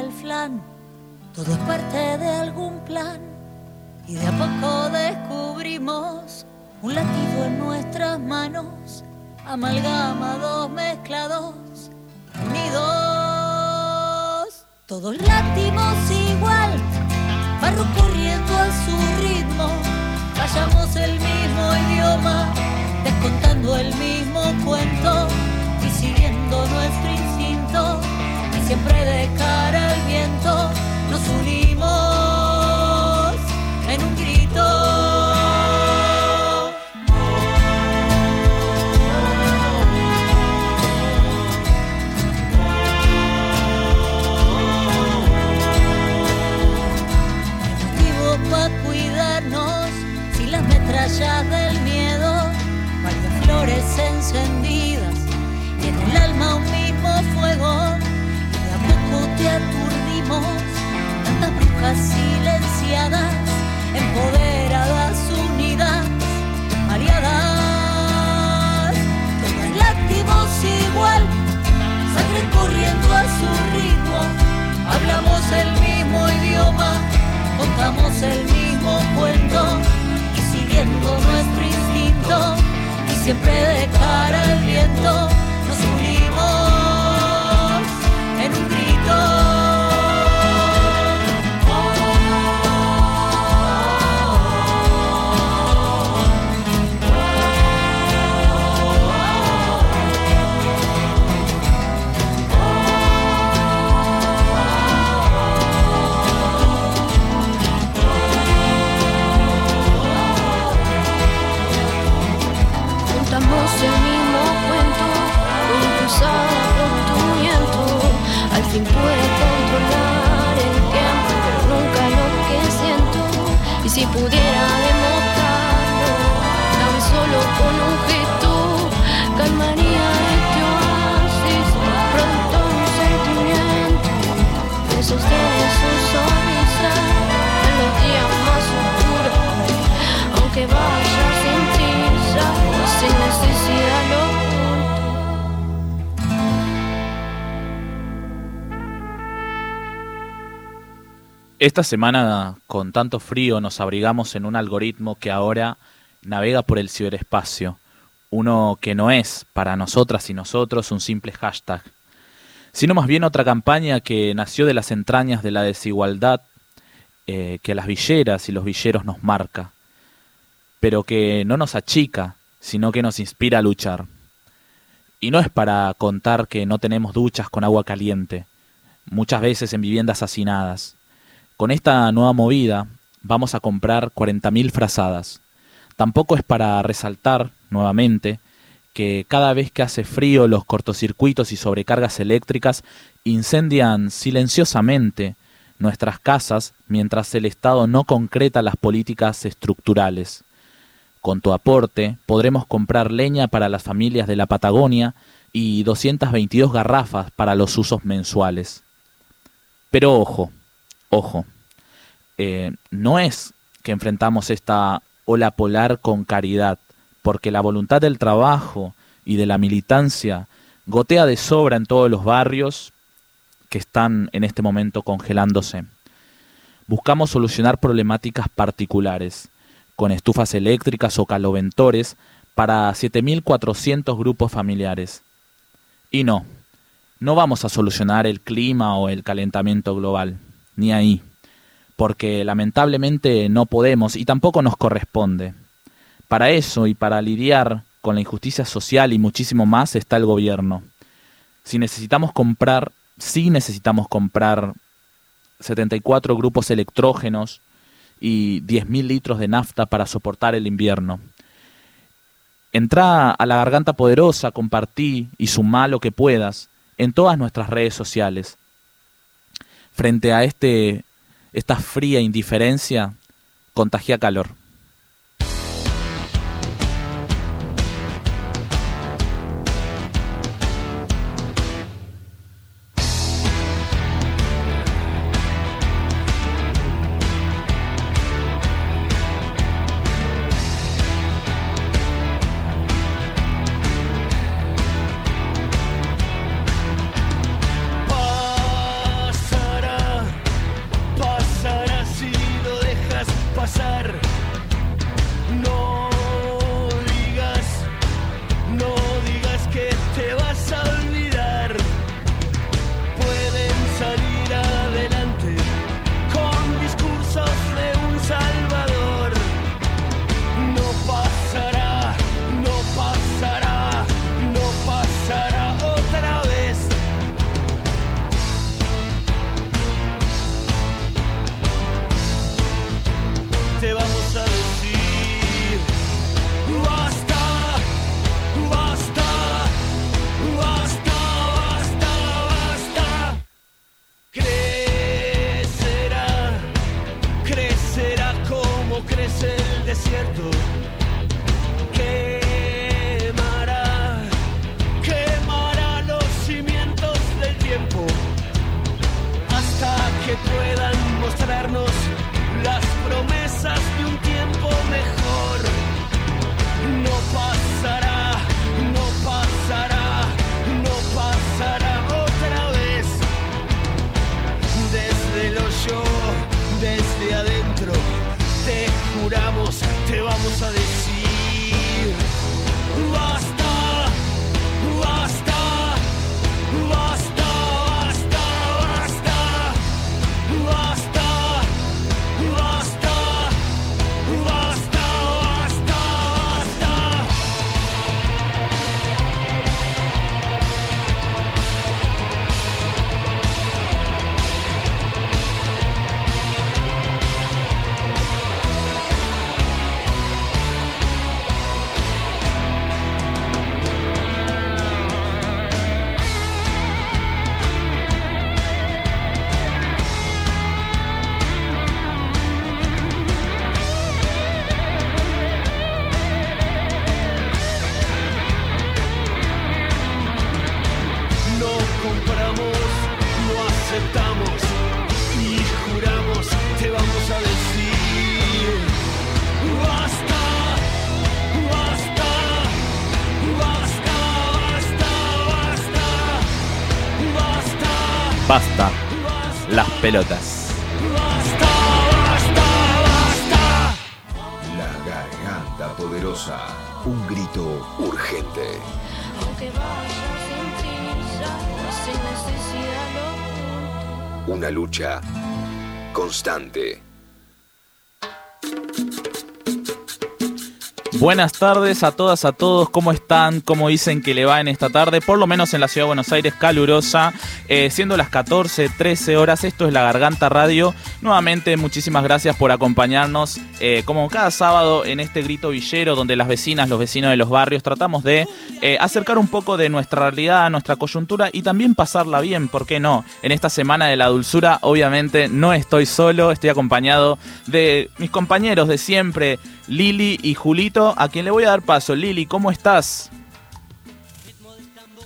el flan. Todo es parte de algún plan. Y de a poco descubrimos un latido en nuestras manos, amalgamados, mezclados, unidos. Todos latimos igual, barro corriendo a su ritmo, callamos el mismo idioma, descontando el mismo cuento. Y siguiendo nuestro instinto y siempre de cara viento nos unimos silenciadas empoderadas unidas aliadas todas láctimos igual sangre corriendo a su ritmo hablamos el mismo idioma contamos el mismo cuento y siguiendo nuestro instinto y siempre de cara al viento nos unimos en un grito. Pudiera demostrarlo, tan solo con un gesto, calmaría este oasis. Pronto un sentimiento que sostiene su sonrisa en los días más oscuros. Aunque vaya sin prisa, sin necesidad Esta semana, con tanto frío, nos abrigamos en un algoritmo que ahora navega por el ciberespacio. Uno que no es, para nosotras y nosotros, un simple hashtag, sino más bien otra campaña que nació de las entrañas de la desigualdad eh, que las villeras y los villeros nos marca, pero que no nos achica, sino que nos inspira a luchar. Y no es para contar que no tenemos duchas con agua caliente, muchas veces en viviendas hacinadas. Con esta nueva movida vamos a comprar 40.000 frazadas. Tampoco es para resaltar nuevamente que cada vez que hace frío los cortocircuitos y sobrecargas eléctricas incendian silenciosamente nuestras casas mientras el Estado no concreta las políticas estructurales. Con tu aporte podremos comprar leña para las familias de la Patagonia y 222 garrafas para los usos mensuales. Pero ojo, ojo, eh, no es que enfrentamos esta ola polar con caridad, porque la voluntad del trabajo y de la militancia gotea de sobra en todos los barrios que están en este momento congelándose. Buscamos solucionar problemáticas particulares, con estufas eléctricas o caloventores para 7.400 grupos familiares. Y no, no vamos a solucionar el clima o el calentamiento global, ni ahí, porque lamentablemente no podemos y tampoco nos corresponde. Para eso y para lidiar con la injusticia social y muchísimo más está el gobierno. Si necesitamos comprar, sí necesitamos comprar 74 grupos electrógenos y 10.000 litros de nafta para soportar el invierno. Entrá a la garganta poderosa, compartí y sumá lo que puedas en todas nuestras redes sociales. Frente a este, esta fría indiferencia, contagia calor. Pelotas. basta, basta, basta. La garganta poderosa. Un grito urgente. Aunque vaya sin prisa, sin necesidad oculto. Una lucha constante. Buenas tardes a todas, a todos. ¿Cómo están? ¿Cómo dicen que le va en esta tarde? Por lo menos en la ciudad de Buenos Aires, calurosa. Eh, siendo las 14, 13 horas, esto es La Garganta Radio. Nuevamente, muchísimas gracias por acompañarnos, eh, como cada sábado, en este grito villero, donde las vecinas, los vecinos de los barrios, tratamos de eh, acercar un poco de nuestra realidad, nuestra coyuntura y también pasarla bien, ¿por qué no? En esta semana de la dulzura, obviamente, no estoy solo, estoy acompañado de mis compañeros de siempre, Lili y Julito, a quien le voy a dar paso. Lili, ¿cómo estás?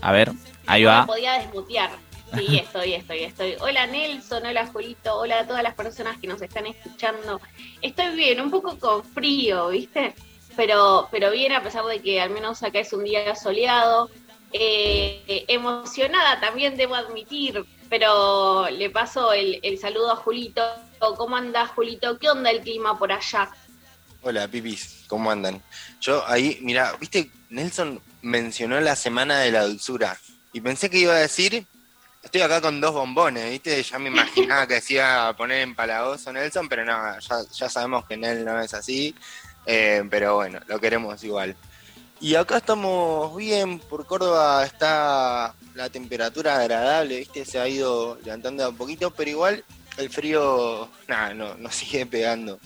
A ver, ahí No va. podía desmutear. Sí, estoy, estoy, estoy. Hola Nelson, hola Julito, hola a todas las personas que nos están escuchando. Estoy bien, un poco con frío, ¿viste? Pero, pero bien, a pesar de que al menos acá es un día soleado. Eh, emocionada también, debo admitir, pero le paso el, el saludo a Julito. ¿Cómo anda Julito? ¿Qué onda el clima por allá? Hola, pipis, ¿cómo andan? Yo ahí, mira, viste, Nelson mencionó la semana de la dulzura y pensé que iba a decir, estoy acá con dos bombones, viste, ya me imaginaba que se iba a poner empalagoso Nelson, pero no, ya, sabemos que Nel no es así, eh, pero bueno, lo queremos igual. Y acá estamos bien, por Córdoba está la temperatura agradable, viste, se ha ido levantando a poquito, pero igual el frío, nada, no, nos sigue pegando.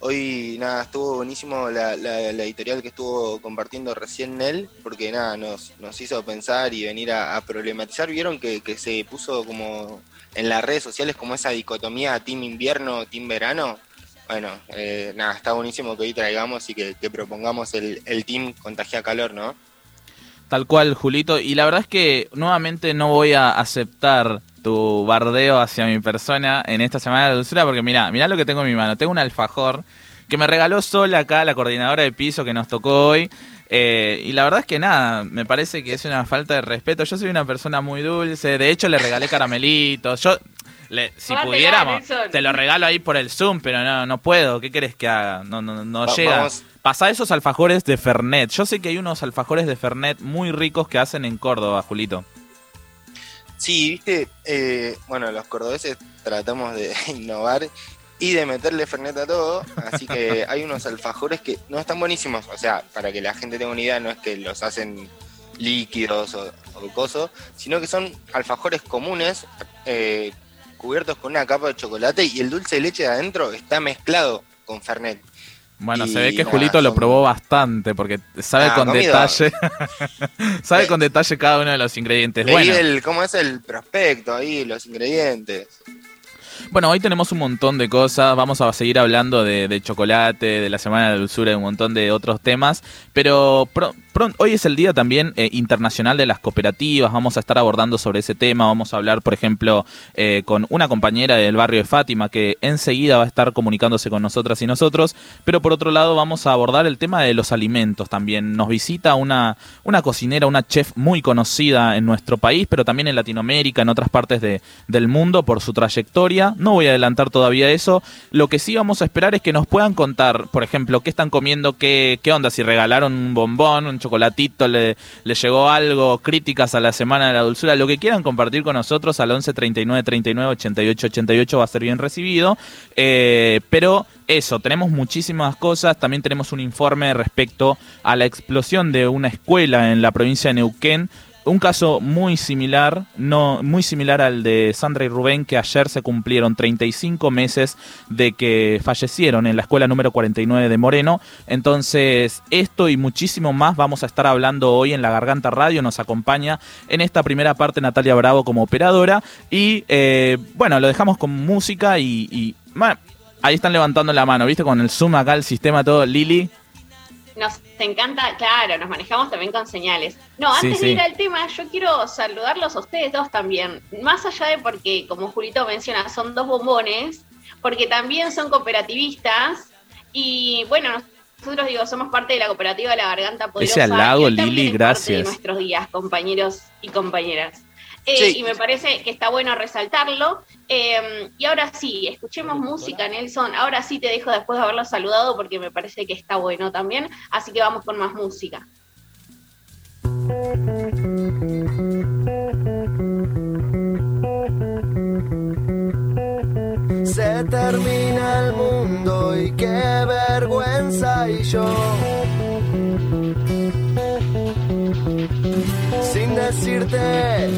Hoy, nada, estuvo buenísimo la, editorial que estuvo compartiendo recién Nel, porque nada, nos, nos hizo pensar y venir a, problematizar. Vieron que, se puso como en las redes sociales como esa dicotomía team invierno, team verano. Bueno, eh, nada, está buenísimo que hoy traigamos y que, que propongamos el, el team contagia calor, ¿no? Tal cual, Julito. Y la verdad es que nuevamente no voy a aceptar tu bardeo hacia mi persona en esta semana de la dulzura, porque mira, mira lo que tengo en mi mano. Tengo un alfajor que me regaló sola acá la coordinadora de piso que nos tocó hoy. Eh, y la verdad es que nada, me parece que es una falta de respeto. Yo soy una persona muy dulce. De hecho, le regalé caramelitos. Yo, le- si pudiéramos, te lo regalo ahí por el Zoom, pero no, no puedo. ¿Qué querés que haga? No, no, no Va- llega. vamos- Pasá esos alfajores de Fernet. Yo sé que hay unos alfajores de Fernet muy ricos que hacen en Córdoba, Julito. Sí, viste, eh, bueno, los cordobeses tratamos de innovar y de meterle fernet a todo, así que hay unos alfajores que no están buenísimos, o sea, para que la gente tenga una idea, no es que los hacen líquidos o, o coso, sino que son alfajores comunes eh, cubiertos con una capa de chocolate y el dulce de leche de adentro está mezclado con fernet. Bueno, Y se ve que nada, Julito lo probó bastante porque sabe Ah, con comido. detalle. sabe con detalle cada uno de los ingredientes. Leí Bueno, el, ¿cómo es el prospecto ahí, los ingredientes? Bueno, hoy tenemos un montón de cosas. Vamos a seguir hablando de, de chocolate, de la Semana de la Dulzura y un montón de otros temas. Pero pro- hoy es el día también eh, internacional de las cooperativas. Vamos a estar abordando sobre ese tema. Vamos a hablar, por ejemplo, eh, con una compañera del barrio de Fátima que enseguida va a estar comunicándose con nosotras y nosotros. Pero por otro lado, vamos a abordar el tema de los alimentos también. Nos visita una, una cocinera, una chef muy conocida en nuestro país, pero también en Latinoamérica, en otras partes de- del mundo por su trayectoria. No voy a adelantar todavía eso. Lo que sí vamos a esperar es que nos puedan contar, por ejemplo, qué están comiendo, qué, qué onda, si regalaron un bombón, un chocolatito, le, le llegó algo, críticas a la Semana de la Dulzura, lo que quieran compartir con nosotros al 11 39 39 88 88 va a ser bien recibido. Eh, pero eso, tenemos muchísimas cosas. También tenemos un informe respecto a la explosión de una escuela en la provincia de Neuquén. Un caso muy similar, no, muy similar al de Sandra y Rubén, que ayer se cumplieron 35 meses de que fallecieron en la escuela número 49 de Moreno. Entonces, esto y muchísimo más vamos a estar hablando hoy en La Garganta Radio. Nos acompaña en esta primera parte Natalia Bravo como operadora. Y eh, bueno, lo dejamos con música y, ahí están levantando la mano, ¿viste? Con el zoom acá, el sistema todo. Lili, Nos encanta, claro, nos manejamos también con señales. No, antes sí. de ir al tema, yo quiero saludarlos a ustedes dos también. Más allá de porque, como Julito menciona, son dos bombones, porque también son cooperativistas. Y bueno, nosotros digo, somos parte de la cooperativa La Garganta Poderosa. Ese hoy también Lili, gracias. de nuestros días, compañeros y compañeras. Eh, Sí. Y me parece que está bueno resaltarlo. Eh, y ahora sí, escuchemos música, Nelson. Ahora sí te dejo después de haberlo saludado porque me parece que está bueno también. Así que vamos con más música. Se termina el mundo y qué vergüenza y yo. Sin decirte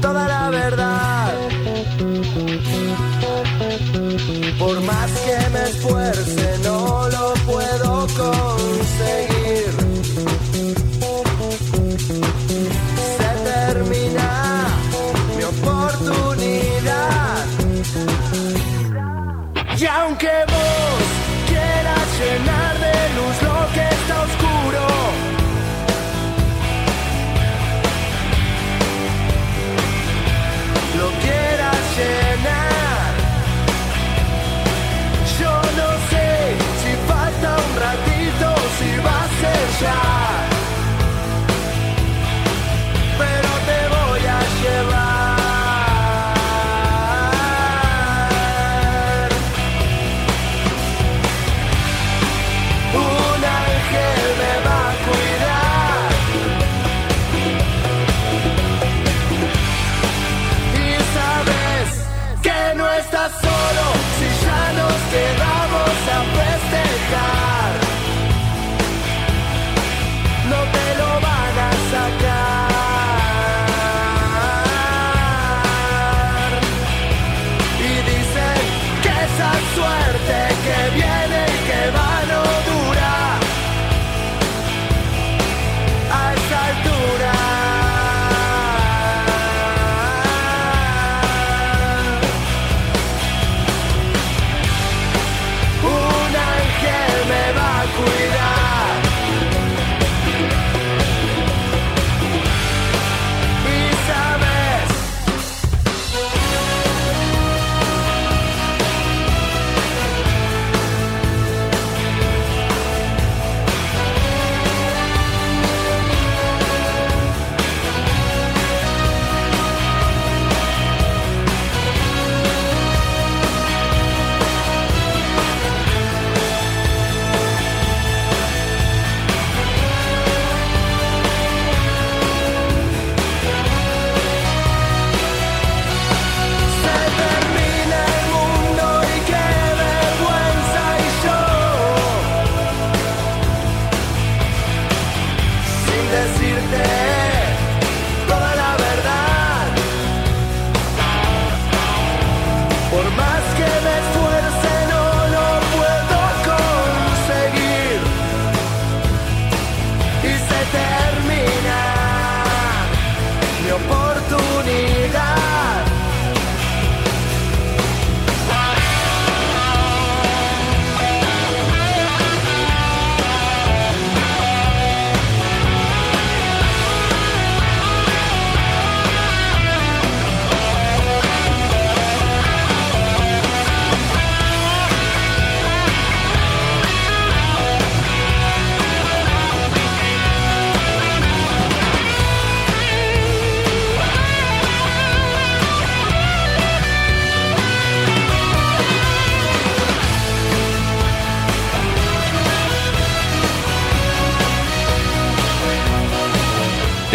toda la verdad. Por más que me esfuerce no lo puedo conseguir. Se termina mi oportunidad. Y aunque vos quieras llenar shine.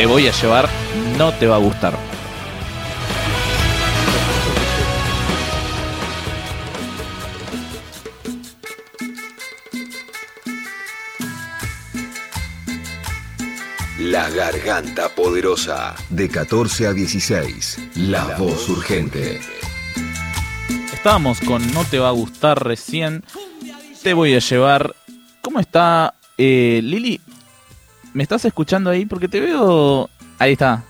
Voy a llevar, no te va a gustar. La Garganta Poderosa. De 14 a 16. La, voz urgente. Estábamos con No te va a gustar recién. Te voy a llevar. ¿Cómo está eh, Lili? ¿Me estás escuchando ahí? Porque te veo. Ahí está.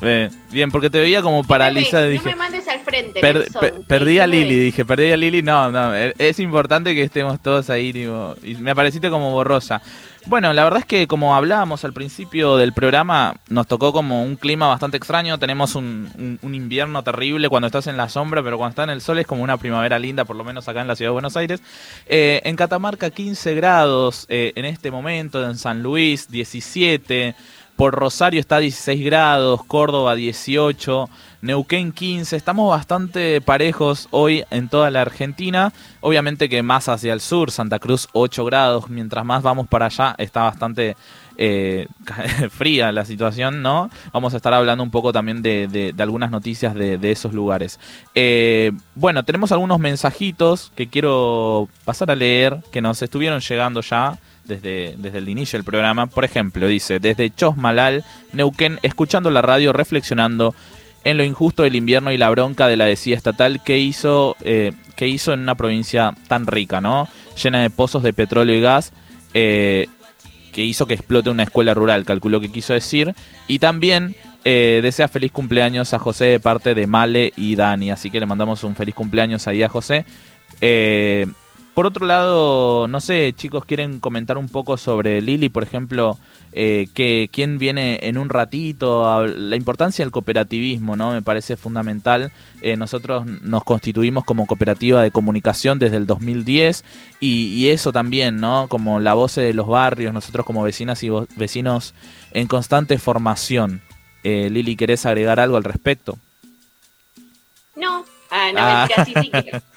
Eh, bien, porque te veía como paralizada. No no me mandes al frente. Per- per- perdí a Lili, dije, perdí a Lili. No, no, es importante que estemos todos ahí, tipo, y me apareciste como borrosa. Bueno, la verdad es que como hablábamos al principio del programa, nos tocó como un clima bastante extraño. Tenemos un, un- un invierno terrible cuando estás en la sombra, pero cuando está en el sol es como una primavera linda, por lo menos acá en la ciudad de Buenos Aires. Eh, en Catamarca 15 grados eh, en este momento, en San Luis 17. Por Rosario está 16 grados, Córdoba 18, Neuquén 15. Estamos bastante parejos hoy en toda la Argentina. Obviamente que más hacia el sur, Santa Cruz 8 grados. Mientras más vamos para allá está bastante eh, fría la situación, ¿no? Vamos a estar hablando un poco también de, de- de algunas noticias de, de esos lugares. Eh, bueno, tenemos algunos mensajitos que quiero pasar a leer, que nos estuvieron llegando ya desde, desde el inicio del programa. Por ejemplo, dice, desde Chosmalal, Neuquén, escuchando la radio, reflexionando en lo injusto del invierno y la bronca de la decía estatal que hizo, eh, que hizo en una provincia tan rica, ¿no? Llena de pozos de petróleo y gas. eh, que hizo que explote una escuela rural, calculó que quiso decir. Y también eh, desea feliz cumpleaños a José de parte de Male y Dani. Así que le mandamos un feliz cumpleaños ahí a José. Por otro lado, no sé, chicos, ¿quieren comentar un poco sobre Lili, por ejemplo? Eh, que quién viene en un ratito, a- la importancia del cooperativismo, ¿no? Me parece fundamental. Eh, nosotros nos constituimos como cooperativa de comunicación desde el 2010 y, y eso también, ¿no? Como la voz de los barrios, nosotros como vecinas y vecinos en constante formación. Eh, Lili, ¿querés agregar algo al respecto? No, ah, no, Ah. mentira, sí, sí.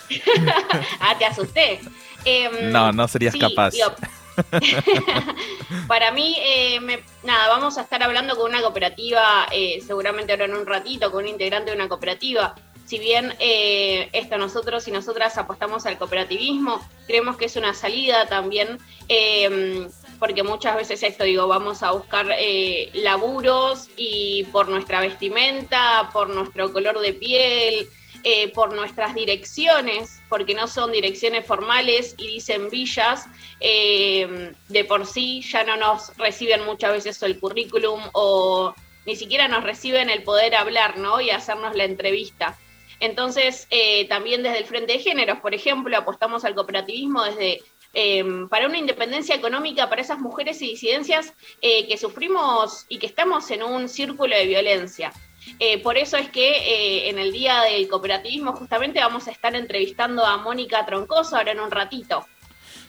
ah, te asusté. Em, No, no serías sí, capaz. digo, para mí, eh, me- nada, vamos a estar hablando con una cooperativa, eh, seguramente ahora en un ratito, con un integrante de una cooperativa. Si bien eh, esto nosotros y nosotras apostamos al cooperativismo, creemos que es una salida también, eh, porque muchas veces esto, digo, vamos a buscar eh, laburos y por nuestra vestimenta, por nuestro color de piel, eh, por nuestras direcciones, porque no son direcciones formales y dicen villas, eh, de por sí ya no nos reciben muchas veces el currículum o ni siquiera nos reciben el poder hablar, ¿no? Y hacernos la entrevista. Entonces, eh, también desde el Frente de Géneros, por ejemplo, apostamos al cooperativismo desde eh, para una independencia económica para esas mujeres y disidencias que sufrimos y que estamos en un círculo de violencia. Eh, por eso es que eh, en el Día del Cooperativismo justamente vamos a estar entrevistando a Mónica Troncoso ahora en un ratito.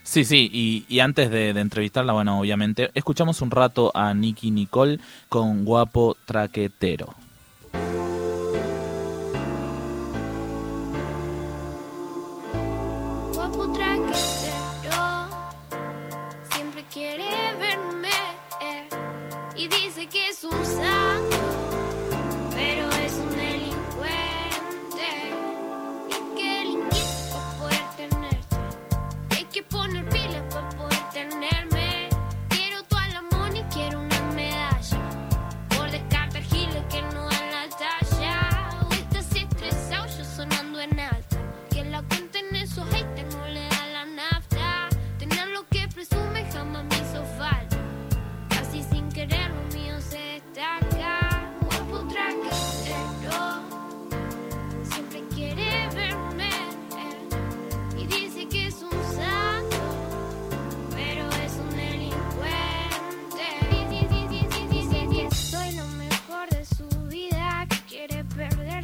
Sí, sí, y, antes de, de entrevistarla, bueno, obviamente, escuchamos un rato a Nicky Nicole con Guapo Traquetero.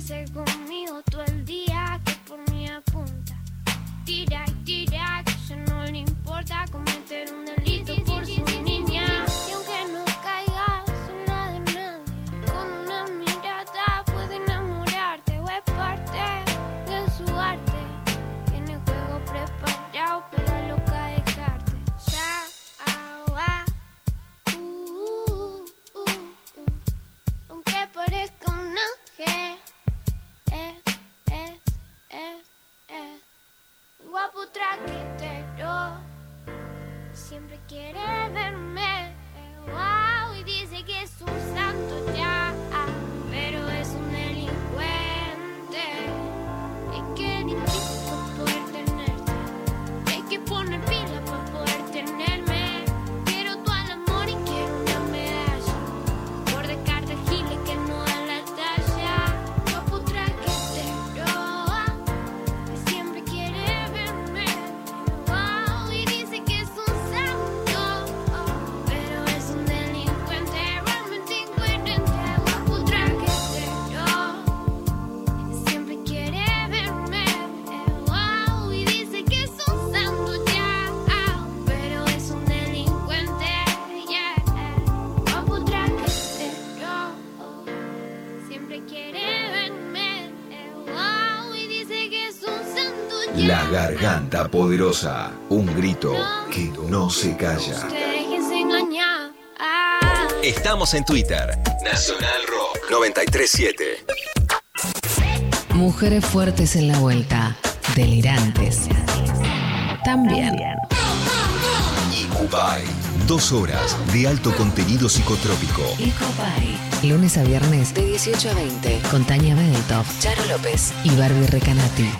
second. Poderosa. Un grito que no se calla. Estamos en Twitter. Nacional Rock 937. Mujeres fuertes en la vuelta, delirantes. También. Icupay. Dos horas de alto contenido psicotrópico. Icopay. Lunes a viernes de 18 a 20 con Tania Bedeltoff, Charo López y Barbie Recanati.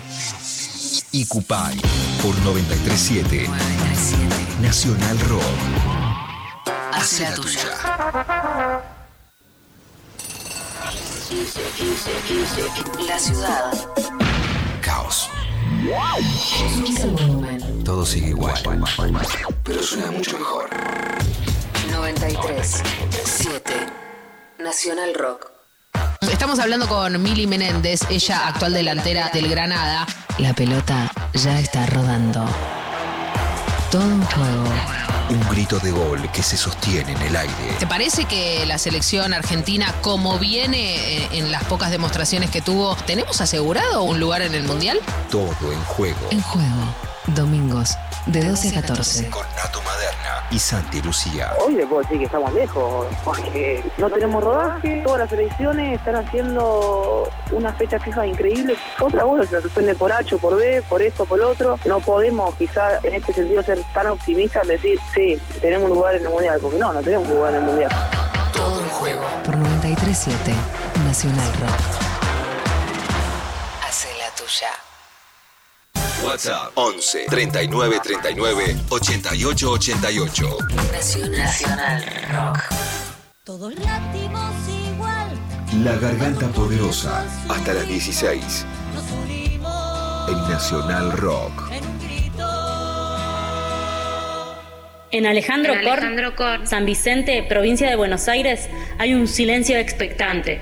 Icupay. Por 937. Nacional Rock. Hace la tuya. La ciudad. Caos. Todo sigue igual. Pero suena mucho mejor. 93 7 Nacional Rock. Estamos hablando con Mili Menéndez, ella actual delantera del Granada. La pelota ya está rodando. Todo un juego. Un grito de gol que se sostiene en el aire. ¿Te parece que la selección argentina, como viene eh, en las pocas demostraciones que tuvo, tenemos asegurado un lugar en el Mundial? Todo en juego. En juego. Domingos, de 12 a 14. Con Nato Maderna y Santi Lucía. Hoy le puedo decir que estamos lejos, porque no tenemos rodaje, todas las elecciones están haciendo una fecha fija increíble. Otra bola se suspende por H, por B, por esto, por lo otro. No podemos quizá en este sentido ser tan optimistas, decir, sí, tenemos un lugar en el Mundial, porque no, no tenemos un lugar en el Mundial. Todo en juego. Por 93.7 Nacional Rock. Hace la tuya. WhatsApp 11 39 39 88 88. Nacional Rock. Todos latimos igual, La garganta poderosa. Hasta las 16. nos unimos En Nacional Rock. en un grito. En Alejandro, En Cor, Alejandro Cor. San Vicente, provincia de Buenos Aires, hay un silencio expectante.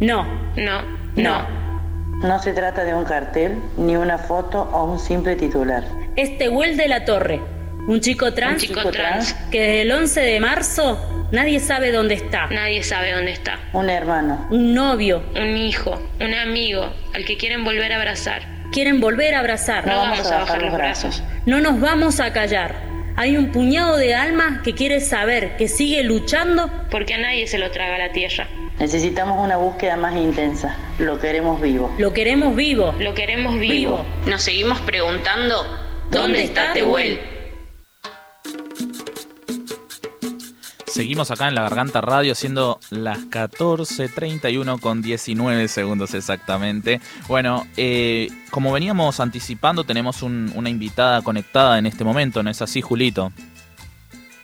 No, No, no. No se trata de un cartel, ni una foto o un simple titular. Es Tehuel de la Torre, un chico trans Un chico trans. que desde el 11 de marzo nadie sabe dónde está. Nadie sabe dónde está. Un hermano. Un novio. Un hijo, un amigo, al que quieren volver a abrazar. Quieren volver a abrazar. No vamos a bajar los brazos. No nos vamos a callar. Hay un puñado de almas que quiere saber que sigue luchando Porque a nadie se lo traga la tierra. Necesitamos una búsqueda más intensa. Lo queremos vivo. Lo queremos vivo. Lo queremos vivo. Nos seguimos preguntando, ¿dónde está Tehuel? Seguimos acá en la Garganta Radio siendo las 14.31 con 19 segundos exactamente. Bueno, eh, como veníamos anticipando, tenemos un- una invitada conectada en este momento, ¿no es así, Julito?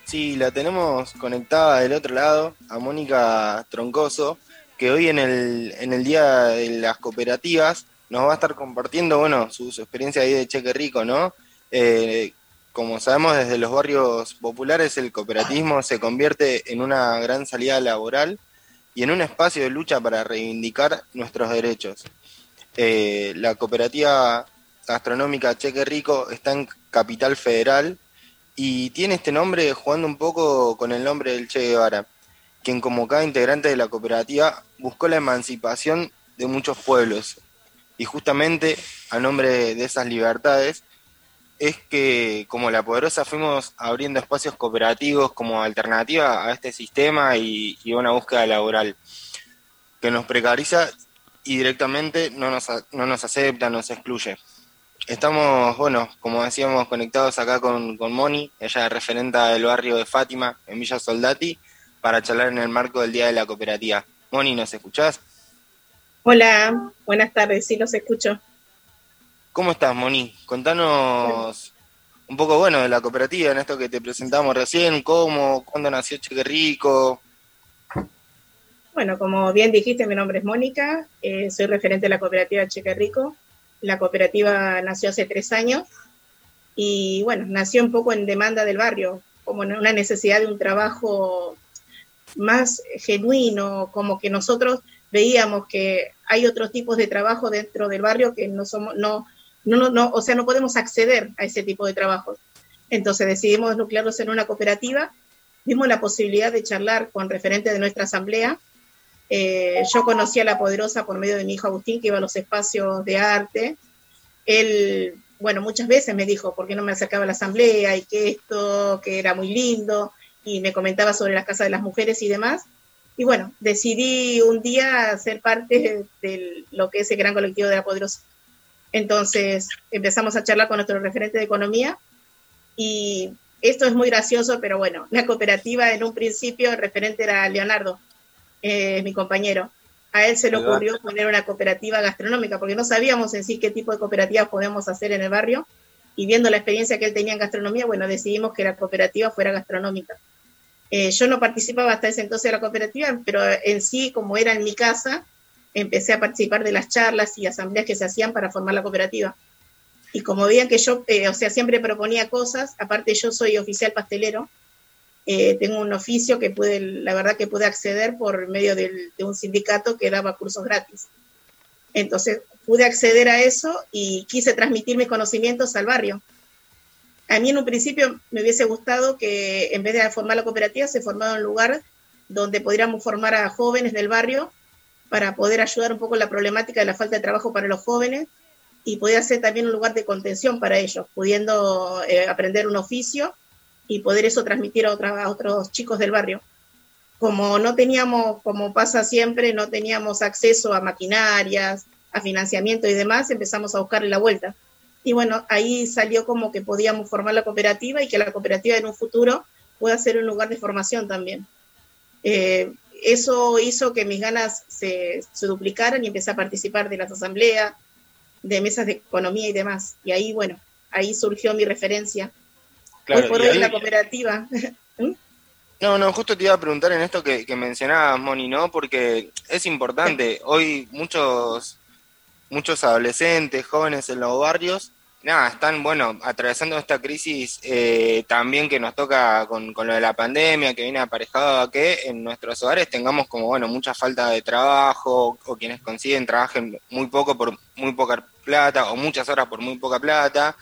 Sí, la tenemos conectada del otro lado, a Mónica Troncoso, que hoy en el, en el Día de las Cooperativas nos va a estar compartiendo, bueno, su, experiencia ahí de Cheque Rico, ¿no? Eh, como sabemos, desde los barrios populares el cooperativismo se convierte en una gran salida laboral y en un espacio de lucha para reivindicar nuestros derechos. Eh, la cooperativa gastronómica Cheque Rico está en Capital Federal y tiene este nombre jugando un poco con el nombre del Che Guevara, quien como cada integrante de la cooperativa buscó la emancipación de muchos pueblos. Y justamente a nombre de esas libertades es que como La Poderosa fuimos abriendo espacios cooperativos como alternativa a este sistema y, y una búsqueda laboral que nos precariza y directamente no nos, no nos acepta, nos excluye. Estamos, bueno, como decíamos, conectados acá con, con Moni, ella es referenta del barrio de Fátima, en Villa Soldati, para charlar en el marco del Día de la Cooperativa. Moni, ¿nos escuchás? Hola, buenas tardes, sí los escucho. ¿Cómo estás, Moni? Contanos un poco, bueno, de la cooperativa, en esto que te presentamos recién, cómo, cuándo nació Cheque Rico. Bueno, como bien dijiste, mi nombre es Mónica, eh, soy referente de la cooperativa Cheque Rico. La cooperativa nació hace tres años y, bueno, nació un poco en demanda del barrio, como en una necesidad de un trabajo más genuino, como que nosotros veíamos que hay otros tipos de trabajo dentro del barrio que no somos, no, no, no, o sea, no podemos acceder a ese tipo de trabajos. Entonces decidimos nuclearlos en una cooperativa, vimos la posibilidad de charlar con referentes de nuestra asamblea. Eh, yo conocí a La Poderosa por medio de mi hijo Agustín, que iba a los espacios de arte. Él, bueno, muchas veces me dijo por qué no me acercaba a la asamblea y que esto, que era muy lindo, y me comentaba sobre la Casa de las Mujeres y demás. Y bueno, decidí un día ser parte de lo que es el gran colectivo de La Poderosa. Entonces empezamos a charlar con nuestro referente de economía y esto es muy gracioso, pero bueno, la cooperativa en un principio el referente era Leonardo, eh, mi compañero. A él se le ocurrió poner una cooperativa gastronómica porque no sabíamos en sí qué tipo de cooperativas podemos hacer en el barrio y viendo la experiencia que él tenía en gastronomía, bueno, decidimos que la cooperativa fuera gastronómica. Eh, yo no participaba hasta ese entonces de la cooperativa, pero en sí, como era en mi casa, empecé a participar de las charlas y asambleas que se hacían para formar la cooperativa. Y como veían que yo, eh, o sea, siempre proponía cosas, aparte yo soy oficial pastelero, eh, tengo un oficio que pude, la verdad que pude acceder por medio de un sindicato que daba cursos gratis. Entonces pude acceder a eso y quise transmitir mis conocimientos al barrio. A mí en un principio me hubiese gustado que en vez de formar la cooperativa se formara un lugar donde pudiéramos formar a jóvenes del barrio para poder ayudar un poco la problemática de la falta de trabajo para los jóvenes y poder ser también un lugar de contención para ellos, pudiendo eh, aprender un oficio y poder eso transmitir a, a otros chicos del barrio. Como no teníamos, como pasa siempre, no teníamos acceso a maquinarias, a financiamiento y demás, empezamos a buscarle la vuelta. Y bueno, ahí salió como que podíamos formar la cooperativa y que la cooperativa en un futuro pueda ser un lugar de formación también. Eh, eso hizo que mis ganas se, duplicaran y empecé a participar de las asambleas, de mesas de economía y demás. Y ahí, bueno, ahí surgió mi referencia. Hoy por hoy la cooperativa. ¿Mm? No, no, justo te iba a preguntar en esto que, que mencionabas, Moni, ¿no? Porque es importante. Hoy muchos, muchos adolescentes, jóvenes en los barrios, nada, están, bueno, atravesando esta crisis eh, también que nos toca con, con, lo de la pandemia, que viene aparejado a que en nuestros hogares tengamos como, bueno, mucha falta de trabajo, o quienes consiguen trabajen muy poco por muy poca plata, o muchas horas por muy poca plata.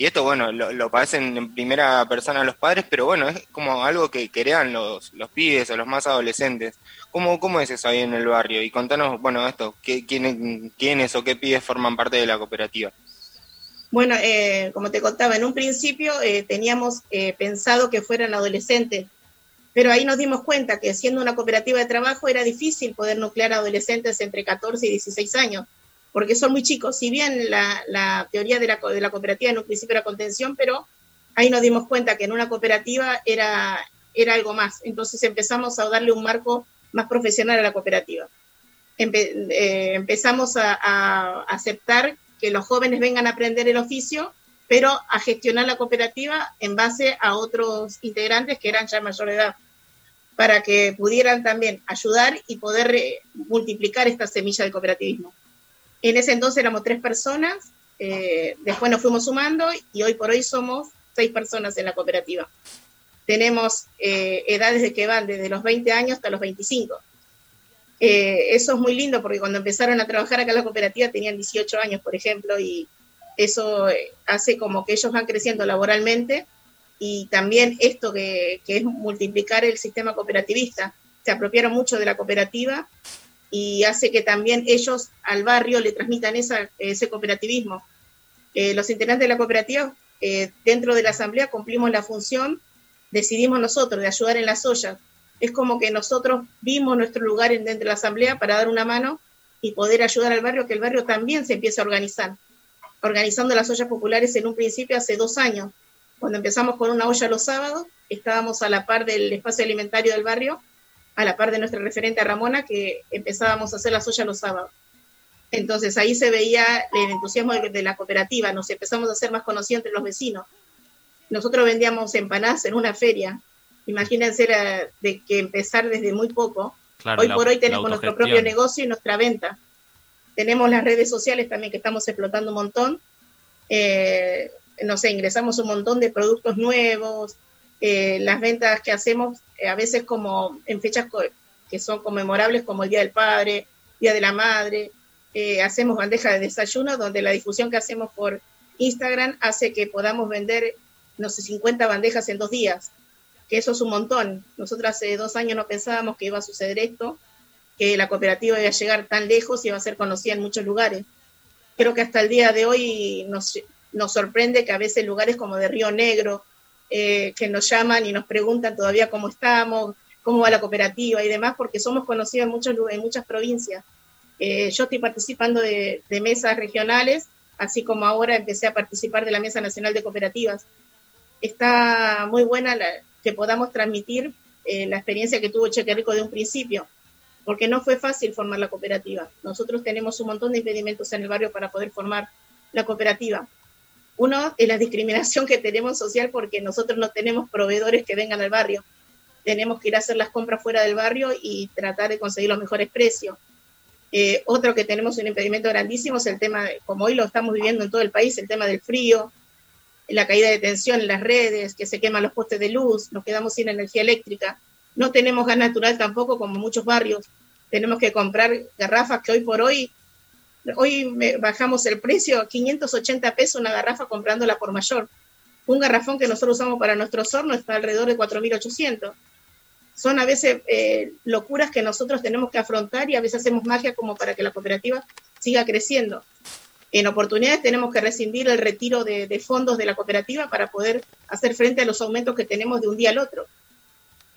Y esto, bueno, lo, lo padecen en primera persona los padres, pero bueno, es como algo que crean los, los pibes o los más adolescentes. ¿Cómo, ¿Cómo es eso ahí en el barrio? Y contanos, bueno, esto, ¿qué, quién, ¿quiénes o qué pibes forman parte de la cooperativa? Bueno, eh, como te contaba, en un principio eh, teníamos eh, pensado que fueran adolescentes, pero ahí nos dimos cuenta que siendo una cooperativa de trabajo era difícil poder nuclear adolescentes entre 14 y 16 años, porque son muy chicos. Si bien la, la teoría de la, cooperativa en un principio era contención, pero ahí nos dimos cuenta que en una cooperativa era, algo más. Entonces empezamos a darle un marco más profesional a la cooperativa. Empe, empezamos a, aceptar que los jóvenes vengan a aprender el oficio, pero a gestionar la cooperativa en base a otros integrantes que eran ya mayor edad, para que pudieran también ayudar y poder eh, multiplicar esta semilla del cooperativismo. En ese entonces éramos tres personas, eh, después nos fuimos sumando y hoy por hoy somos seis personas en la cooperativa. Tenemos eh, edades de que van desde los 20 años hasta los 25. Eh, eso es muy lindo porque cuando empezaron a trabajar acá en la cooperativa tenían 18 años, por ejemplo, y eso eh, hace como que ellos van creciendo laboralmente y también esto que, que es multiplicar el sistema cooperativista. Se apropiaron mucho de la cooperativa y hace que también ellos al barrio le transmitan ese cooperativismo. Eh, los integrantes de la cooperativa, eh, dentro de la asamblea, cumplimos la función, decidimos nosotros de ayudar en las ollas, es como que nosotros vimos nuestro lugar dentro de la asamblea para dar una mano y poder ayudar al barrio, que el barrio también se empiece a organizar. organizando las ollas populares en un principio hace dos años. Cuando empezamos con una olla los sábados, estábamos a la par del espacio alimentario del barrio, a la par de nuestra referente Ramona, que empezábamos a hacer las ollas los sábados. Entonces ahí se veía el entusiasmo de, de la cooperativa, nos empezamos a hacer más conocidos entre los vecinos. Nosotros vendíamos empanadas en una feria. Imagínense era de que empezar desde muy poco. Claro, hoy la- por hoy la tenemos nuestro propio negocio y nuestra venta. Tenemos las redes sociales también que estamos explotando un montón. Eh, no sé, ingresamos un montón de productos nuevos. Eh, las ventas que hacemos a veces como en fechas que son conmemorables como el Día del Padre, Día de la Madre. Eh, hacemos bandeja de desayuno donde la difusión que hacemos por Instagram hace que podamos vender, no sé, 50 bandejas en dos días, que eso es un montón. Nosotros hace dos años no pensábamos que iba a suceder esto, que la cooperativa iba a llegar tan lejos y iba a ser conocida en muchos lugares. Creo que hasta el día de hoy nos, nos sorprende que a veces lugares como de Río Negro, eh, que nos llaman y nos preguntan todavía cómo estamos, cómo va la cooperativa y demás, porque somos conocidos en, muchos, en muchas provincias. Eh, yo estoy participando de, de mesas regionales, así como ahora empecé a participar de la Mesa Nacional de Cooperativas. Está muy buena la- que podamos transmitir eh, la experiencia que tuvo Cheque Rico de un principio, porque no fue fácil formar la cooperativa. Nosotros tenemos un montón de impedimentos en el barrio para poder formar la cooperativa. Uno es la discriminación que tenemos social porque nosotros no tenemos proveedores que vengan al barrio. Tenemos que ir a hacer las compras fuera del barrio y tratar de conseguir los mejores precios. Eh, otro que tenemos un impedimento grandísimo es el tema, como hoy lo estamos viviendo en todo el país, el tema del frío, la caída de tensión en las redes, que se queman los postes de luz, nos quedamos sin energía eléctrica. No tenemos gas natural tampoco, como muchos barrios. Tenemos que comprar garrafas que hoy por hoy, hoy bajamos el precio a 580 pesos una garrafa comprándola por mayor. Un garrafón que nosotros usamos para nuestros hornos está alrededor de 4.800 son a veces eh, locuras que nosotros tenemos que afrontar y a veces hacemos magia como para que la cooperativa siga creciendo. En oportunidades tenemos que rescindir el retiro de, de fondos de la cooperativa para poder hacer frente a los aumentos que tenemos de un día al otro.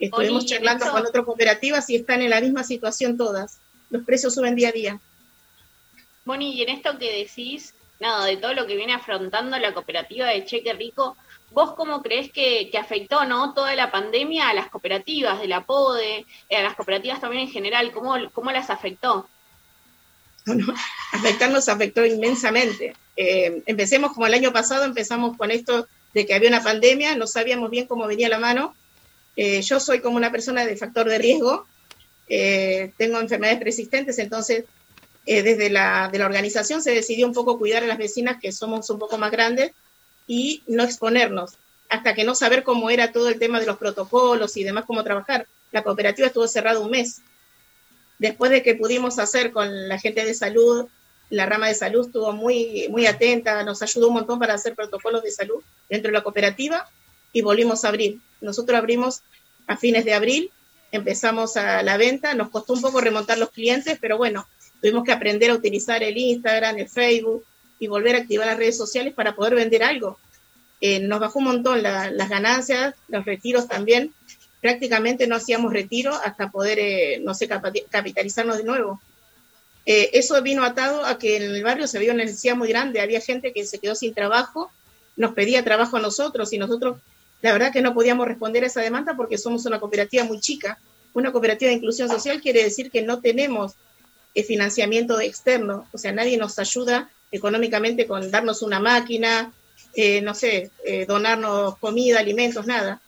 Estuvimos Oye, ¿y charlando con otras cooperativas y están en la misma situación todas. Los precios suben día a día. Moni, y en esto que decís, nada, de todo lo que viene afrontando la cooperativa de Cheque Rico, ¿vos cómo crees que, que afectó, no, toda la pandemia a las cooperativas de la PODE, eh, a las cooperativas también en general? ¿Cómo, cómo las afectó? afectarnos afectó inmensamente. Eh, empecemos como el año pasado, empezamos con esto de que había una pandemia, no sabíamos bien cómo venía la mano. Eh, yo soy como una persona de factor de riesgo, tengo enfermedades persistentes, entonces eh, desde la, de la organización se decidió un poco cuidar a las vecinas que somos un poco más grandes y no exponernos hasta que no saber cómo era todo el tema de los protocolos y demás, cómo trabajar. La cooperativa estuvo cerrada un mes después de que pudimos hacer con la gente de salud, la rama de salud estuvo muy, muy atenta, nos ayudó un montón para hacer protocolos de salud dentro de la cooperativa y volvimos a abrir. Nosotros abrimos a fines de abril, empezamos a la venta, nos costó un poco remontar los clientes, pero bueno, tuvimos que aprender a utilizar el Instagram, el Facebook y volver a activar las redes sociales para poder vender algo. Eh, nos bajó un montón la- las ganancias, los retiros también, prácticamente no hacíamos retiro hasta poder, eh, no sé, capitalizarnos de nuevo. Eh, eso vino atado a que en el barrio se vio una necesidad muy grande, había gente que se quedó sin trabajo, nos pedía trabajo a nosotros y nosotros, la verdad que no podíamos responder a esa demanda porque somos una cooperativa muy chica. Una cooperativa de inclusión social quiere decir que no tenemos financiamiento externo, o sea, nadie nos ayuda económicamente con darnos una máquina, eh, no sé, eh, donarnos comida, alimentos, nada.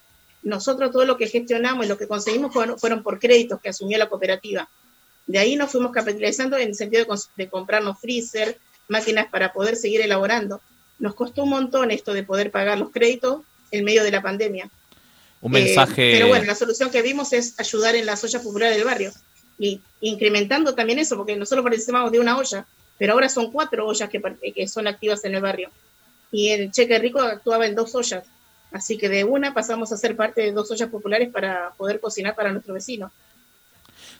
Nosotros todo lo que gestionamos y lo que conseguimos fueron, fueron por créditos que asumió la cooperativa. De ahí nos fuimos capitalizando en el sentido de, de comprarnos freezer, máquinas para poder seguir elaborando. Nos costó un montón esto de poder pagar los créditos en medio de la pandemia. Un Eh, mensaje. pero bueno, la solución que vimos es ayudar en las ollas populares del barrio y incrementando también eso, porque nosotros participamos de una olla, pero ahora son cuatro ollas que, que son activas en el barrio. Y el Cheque Rico actuaba en dos ollas. Así que de una pasamos a ser parte de dos ollas populares para poder cocinar para nuestro vecino.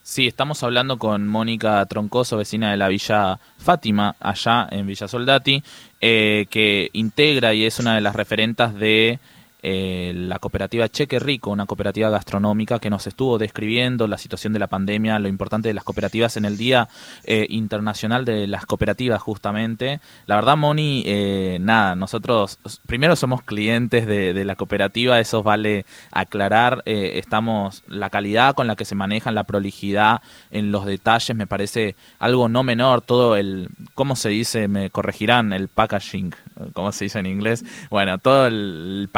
Sí, estamos hablando con Mónica Troncoso, vecina de la Villa Fátima, allá en Villa Soldati, eh, que integra y es una de las referentas de eh, la cooperativa Cheque Rico, una cooperativa gastronómica que nos estuvo describiendo la situación de la pandemia, lo importante de las cooperativas en el Día eh, Internacional de las Cooperativas justamente. La verdad, Moni, eh, nada, nosotros primero somos clientes de, la cooperativa, eso vale aclarar, eh, estamos, la calidad con la que se manejan, la prolijidad en los detalles me parece algo no menor, todo el, ¿cómo se dice? Me corregirán, el packaging, ¿cómo se dice en inglés? Bueno, todo el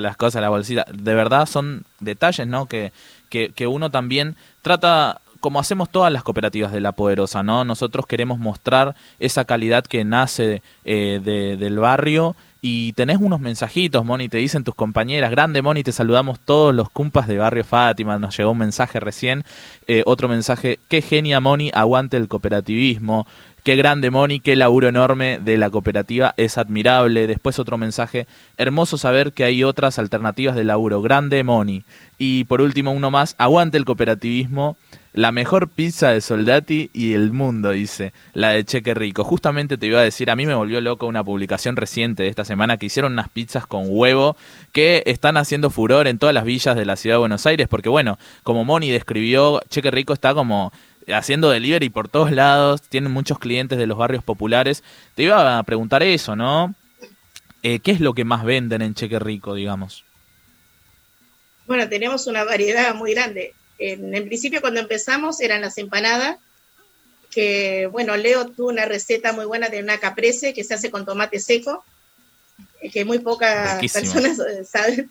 las cosas, la bolsita, de verdad son detalles, ¿no? Que, que, que uno también trata como hacemos todas las cooperativas de La Poderosa, ¿no? Nosotros queremos mostrar esa calidad que nace eh, de- del barrio y tenés unos mensajitos, Moni, te dicen tus compañeras, grande Moni, te saludamos todos los cumpas de Barrio Fátima, nos llegó un mensaje recién, eh, otro mensaje, qué genia Moni, aguante el cooperativismo, qué grande Moni, qué laburo enorme de la cooperativa, es admirable, después otro mensaje, hermoso saber que hay otras alternativas de laburo, grande Moni, y por último uno más, aguante el cooperativismo, la mejor pizza de Soldati y el mundo, dice, la de Cheque Rico. Justamente te iba a decir, a mí me volvió loco una publicación reciente de esta semana que hicieron unas pizzas con huevo que están haciendo furor en todas las villas de la ciudad de Buenos Aires, porque bueno, como Moni describió, Cheque Rico está como haciendo delivery por todos lados, tienen muchos clientes de los barrios populares. Te iba a preguntar eso, ¿no? Eh, ¿Qué es lo que más venden en Cheque Rico, digamos? Bueno, tenemos una variedad muy grande. En, en principio, cuando empezamos, eran las empanadas, que, bueno, Leo tuvo una receta muy buena de una caprese que se hace con tomate seco, eh, que muy pocas Riquísimo. personas saben.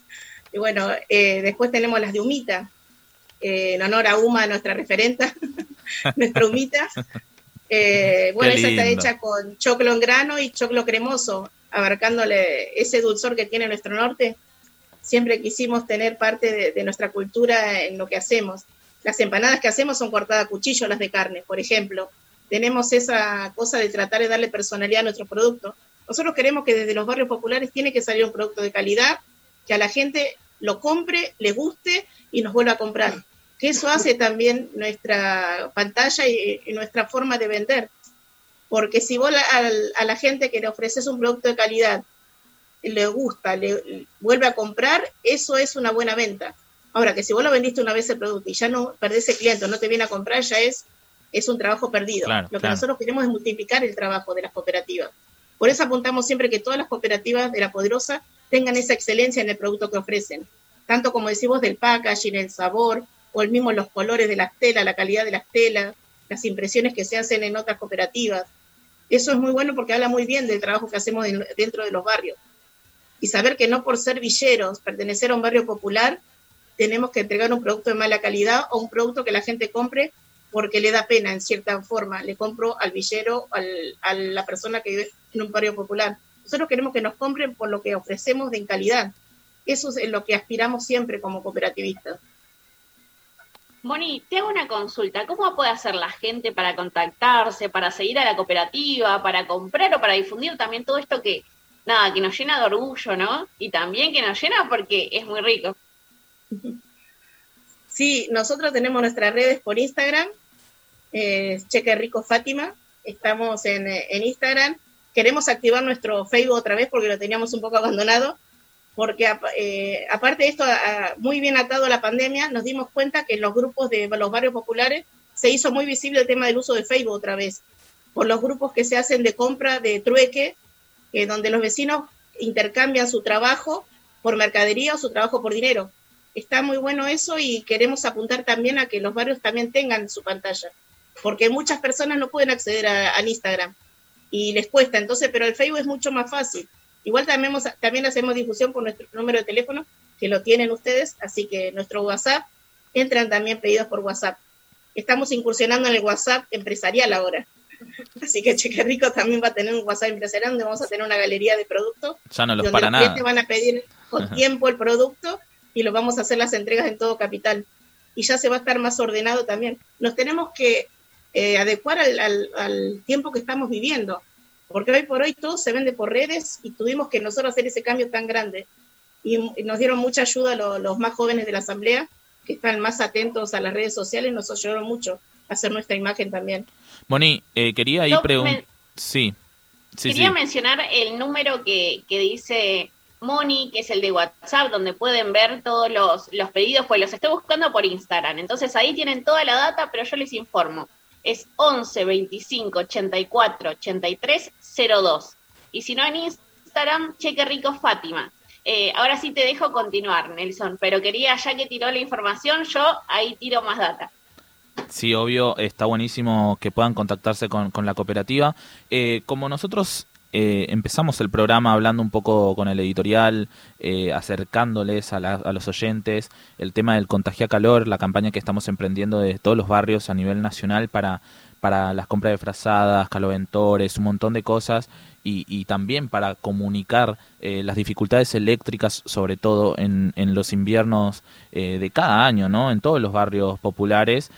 Y bueno, eh, después tenemos las de humita, eh, en honor a Uma, nuestra referenta, nuestra humita. Eh, bueno, esa está hecha con choclo en grano y choclo cremoso, abarcándole ese dulzor que tiene nuestro norte siempre quisimos tener parte de, de nuestra cultura en lo que hacemos. Las empanadas que hacemos son cortadas a cuchillo, las de carne, por ejemplo. Tenemos esa cosa de tratar de darle personalidad a nuestro producto. Nosotros queremos que desde los barrios populares tiene que salir un producto de calidad, que a la gente lo compre, le guste y nos vuelva a comprar. Que eso hace también nuestra pantalla y, y nuestra forma de vender. Porque si vos a la gente que le ofreces un producto de calidad le gusta, le vuelve a comprar, eso es una buena venta. Ahora, que si vos lo vendiste una vez el producto y ya no perdés el cliente, no te viene a comprar, ya es, es un trabajo perdido. Claro, lo que claro. nosotros queremos es multiplicar el trabajo de las cooperativas. Por eso apuntamos siempre que todas las cooperativas de la Poderosa tengan esa excelencia en el producto que ofrecen. Tanto como decimos del packaging, el sabor, o el mismo los colores de las telas, la calidad de las telas, las impresiones que se hacen en otras cooperativas. Eso es muy bueno porque habla muy bien del trabajo que hacemos en- dentro de los barrios y saber que no por ser villeros, pertenecer a un barrio popular, tenemos que entregar un producto de mala calidad o un producto que la gente compre porque le da pena en cierta forma. Le compro al villero, al- a la persona que vive en un barrio popular. Nosotros queremos que nos compren por lo que ofrecemos de calidad. Eso es lo que aspiramos siempre como cooperativistas. Moni, te hago una consulta. ¿Cómo puede hacer la gente para contactarse, para seguir a la cooperativa, para comprar o para difundir también todo esto que, nada, que nos llena de orgullo, ¿no? Y también que nos llena porque es muy rico. Sí, nosotros tenemos nuestras redes por Instagram, eh, Cheque Rico Fátima, estamos en, eh, en Instagram. Queremos activar nuestro Facebook otra vez porque lo teníamos un poco abandonado, porque eh, aparte de esto, muy bien atado a la pandemia, nos dimos cuenta que en los grupos de los barrios populares se hizo muy visible el tema del uso de Facebook otra vez, por los grupos que se hacen de compra, de trueque, eh, donde los vecinos intercambian su trabajo por mercadería o su trabajo por dinero. Está muy bueno eso y queremos apuntar también a que los barrios también tengan su pantalla, porque muchas personas no pueden acceder a- al Instagram y les cuesta, entonces, pero el Facebook es mucho más fácil. Igual también, hemos- también hacemos difusión por nuestro número de teléfono, que lo tienen ustedes, así que nuestro WhatsApp, entran también pedidos por WhatsApp. Estamos incursionando en el WhatsApp empresarial ahora. Así que Cheque Rico también va a tener un WhatsApp empresarial donde vamos a tener una galería de productos. Ya no los donde para los nada. clientes van a pedir con tiempo el producto y lo vamos a hacer las entregas en todo capital. Y ya se va a estar más ordenado también. Nos tenemos que eh, adecuar al, al- al tiempo que estamos viviendo, porque hoy por hoy todo se vende por redes y tuvimos que nosotros hacer ese cambio tan grande. Y, y nos dieron mucha ayuda lo- los más jóvenes de la asamblea, que están más atentos a las redes sociales, nos ayudaron mucho a hacer nuestra imagen también. Moni, eh, quería ahí preguntar... Sí, sí, Quería sí. mencionar el número que, que dice Moni, que es el de WhatsApp, donde pueden ver todos los, los pedidos, pues los estoy buscando por Instagram. Entonces ahí tienen toda la data, pero yo les informo. Es 11 25 84 83 02. Y si no en Instagram, Cheque Rico Fátima. Eh, ahora sí te dejo continuar, Nelson, pero quería, ya que tiró la información, yo ahí tiro más data. Sí, obvio, está buenísimo que puedan contactarse con, con la cooperativa. Eh, como nosotros eh, empezamos el programa hablando un poco con el editorial, eh, acercándoles a, la- a los oyentes el tema del contagia calor, la campaña que estamos emprendiendo de todos los barrios a nivel nacional para, para las compras de frazadas, caloventores, un montón de cosas. Y, y también para comunicar eh, las dificultades eléctricas, sobre todo en, en los inviernos eh, de cada año, ¿no? En todos los barrios populares.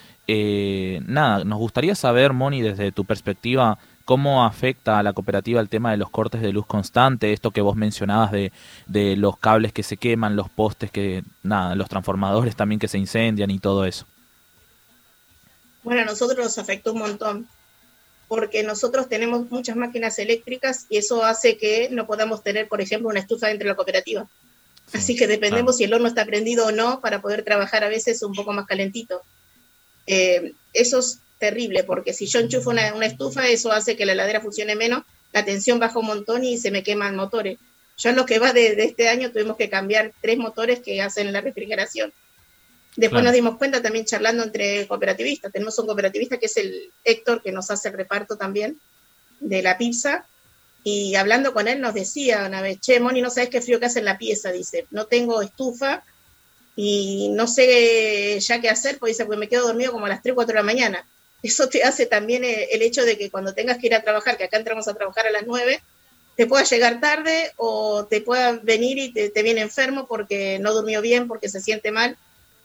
Nada, nos gustaría saber, Moni, desde tu perspectiva, cómo afecta a la cooperativa el tema de los cortes de luz constante, esto que vos mencionabas de, de los cables que se queman, los postes que, nada, los transformadores también que se incendian y todo eso. Bueno, a nosotros nos afectó un montón, porque nosotros tenemos muchas máquinas eléctricas y eso hace que no podamos tener, por ejemplo, una estufa dentro de la cooperativa. Así que dependemos si el horno está prendido o no para poder trabajar a veces un poco más calentito. Eh, eso es terrible, porque si yo enchufo una, una estufa, eso hace que la heladera funcione menos, la tensión baja un montón y se me queman motores. Yo en lo que va de, de este año tuvimos que cambiar tres motores que hacen la refrigeración. Después Claro. nos dimos cuenta también charlando entre cooperativistas. Tenemos un cooperativista que es el Héctor, que nos hace el reparto también de la pizza. Y hablando con él nos decía una vez, che, Moni, no sabes qué frío que hace en la pieza. Dice, no tengo estufa y no sé ya qué hacer, pues dice, pues me quedo dormido como a las 3, 4 de la mañana. Eso te hace también eh, el hecho de que cuando tengas que ir a trabajar, que acá entramos a trabajar a las 9, te pueda llegar tarde o te pueda venir y te, viene enfermo porque no durmió bien, porque se siente mal.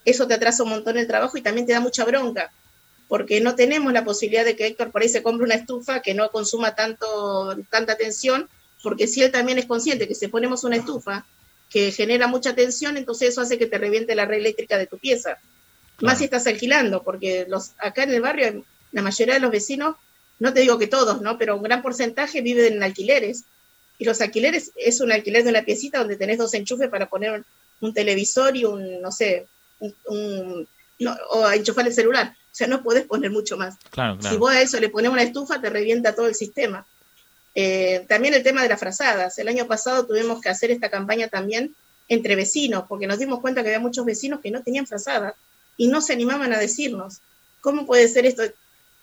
Eso te atrasa un montón el trabajo y también te da mucha bronca, porque no tenemos la posibilidad de que Héctor por ahí se compre una estufa que no consuma tanto, tanta tensión, porque si él también es consciente que si ponemos una estufa que genera mucha tensión, entonces eso hace que te reviente la red eléctrica de tu pieza. Más si estás alquilando, porque los acá en el barrio la mayoría de los vecinos, no te digo que todos, ¿no? Pero un gran porcentaje viven en alquileres. Y los alquileres es un alquiler de una piecita donde tenés dos enchufes para poner un, televisor y un, no sé, un, un- no, o enchufar el celular. O sea, no podés poner mucho más. Claro, Si vos a eso le pones una estufa, te revienta todo el sistema. Eh, también el tema de las frazadas. El año pasado tuvimos que hacer esta campaña también entre vecinos, porque nos dimos cuenta que había muchos vecinos que no tenían frazadas y no se animaban a decirnos, ¿cómo puede ser esto? Eh,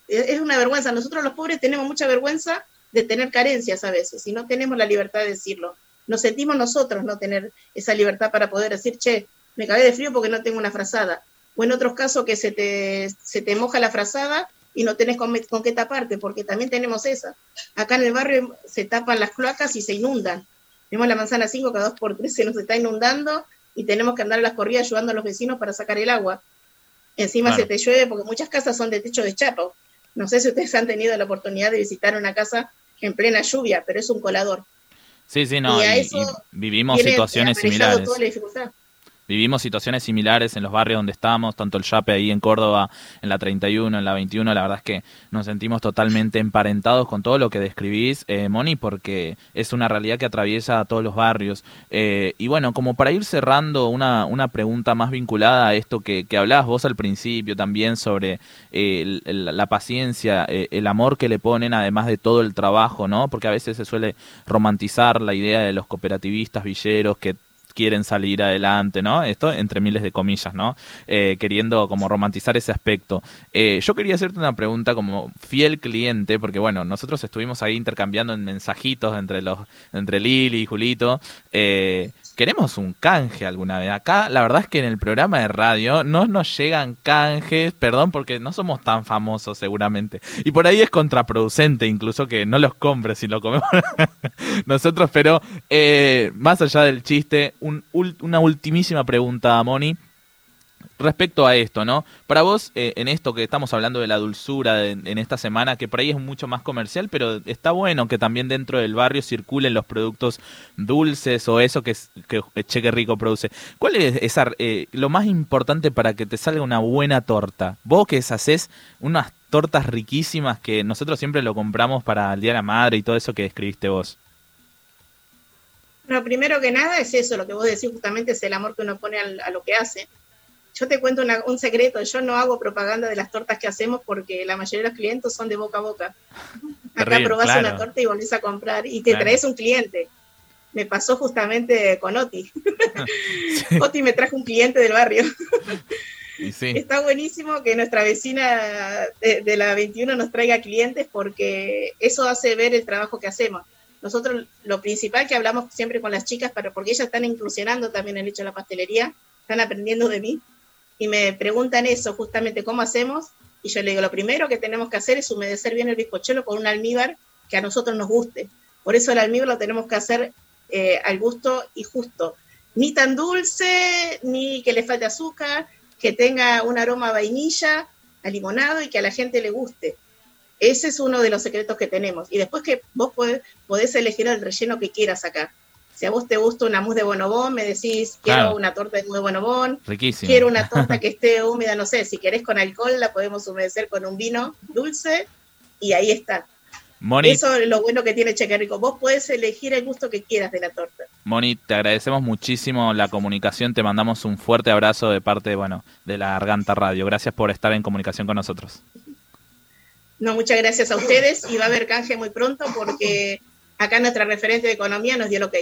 Es una vergüenza. Nosotros los pobres tenemos mucha vergüenza de tener carencias a veces y no tenemos la libertad de decirlo. Nos sentimos nosotros no tener esa libertad para poder decir, che, me cagué de frío porque no tengo una frazada. O en otros casos que se te, se te moja la frazada y no tenés con, con qué taparte, porque también tenemos esa. Acá en el barrio se tapan las cloacas y se inundan. Tenemos la manzana 5 cada dos por tres se nos está inundando y tenemos que andar a las corridas ayudando a los vecinos para sacar el agua. Encima Claro. se te llueve porque muchas casas son de techo de chapo. No sé si ustedes han tenido la oportunidad de visitar una casa en plena lluvia, pero es un colador. Sí, sí, no, Y a y- eso y vivimos situaciones similares. toda la dificultad. Vivimos situaciones similares en los barrios donde estamos, tanto el Yape ahí en Córdoba, en la 31, en la 21, la verdad es que nos sentimos totalmente emparentados con todo lo que describís, eh, Moni, porque es una realidad que atraviesa a todos los barrios. Eh, y bueno, como para ir cerrando, una, una pregunta más vinculada a esto que, que hablabas vos al principio también sobre eh, la paciencia, eh, el amor que le ponen, además de todo el trabajo, ¿no? Porque a veces se suele romantizar la idea de los cooperativistas villeros que quieren salir adelante, ¿no? Esto entre miles de comillas, ¿no? Eh, queriendo como romantizar ese aspecto. Eh, yo quería hacerte una pregunta como fiel cliente, porque bueno, nosotros estuvimos ahí intercambiando en mensajitos entre los, entre Lili y Julito. Eh, queremos un canje alguna vez. Acá, la verdad es que en el programa de radio no nos llegan canjes, perdón, porque no somos tan famosos seguramente. Y por ahí es contraproducente incluso que no los compres si lo comemos nosotros, pero eh, más allá del chiste, un una ultimísima pregunta, Moni. Respecto a esto, ¿no? Para vos, eh, en esto que estamos hablando de la dulzura en esta semana, que por ahí es mucho más comercial, pero está bueno que también dentro del barrio circulen los productos dulces o eso que, que Cheque Rico produce. ¿Cuál es esa, eh, lo más importante para que te salga una buena torta? Vos que haces unas tortas riquísimas que nosotros siempre lo compramos para el Día de la Madre y todo eso que describiste vos. Bueno, primero que nada es eso, lo que vos decís justamente es el amor que uno pone al- a, lo que hace. Yo te cuento una- un secreto, yo no hago propaganda de las tortas que hacemos porque la mayoría de los clientes son de boca a boca. Acá probás claro. una torta y volvés a comprar y te Claro. traes un cliente. Me pasó justamente con Oti. Oti me trajo un cliente del barrio. Y sí. Está buenísimo que nuestra vecina de, de la 21 nos traiga clientes porque eso hace ver el trabajo que hacemos. Nosotros lo principal que hablamos siempre con las chicas, pero porque ellas están incursionando también en el hecho de la pastelería, están aprendiendo de mí y me preguntan eso justamente cómo hacemos y yo le digo lo primero que tenemos que hacer es humedecer bien el bizcochuelo con un almíbar que a nosotros nos guste. Por eso el almíbar lo tenemos que hacer eh, al gusto y justo. Ni tan dulce, ni que le falte azúcar, que tenga un aroma a vainilla, a limonado y que a la gente le guste. Ese es uno de los secretos que tenemos. Y después que vos podés, podés elegir el relleno que quieras acá. Si a vos te gusta una mousse de bonobón, me decís, quiero Claro. una torta de mousse de bonobón, Riquísimo. quiero una torta que esté húmeda, no sé, si querés con alcohol, la podemos humedecer con un vino dulce y ahí está. Moni, Eso es lo bueno que tiene Cheque Rico. Vos podés elegir el gusto que quieras de la torta. Moni, te agradecemos muchísimo la comunicación, te mandamos un fuerte abrazo de parte, bueno, de la Garganta Radio. Gracias por estar en comunicación con nosotros. No, muchas gracias a ustedes y va a haber canje muy pronto porque acá nuestra referente de economía nos dio el ok.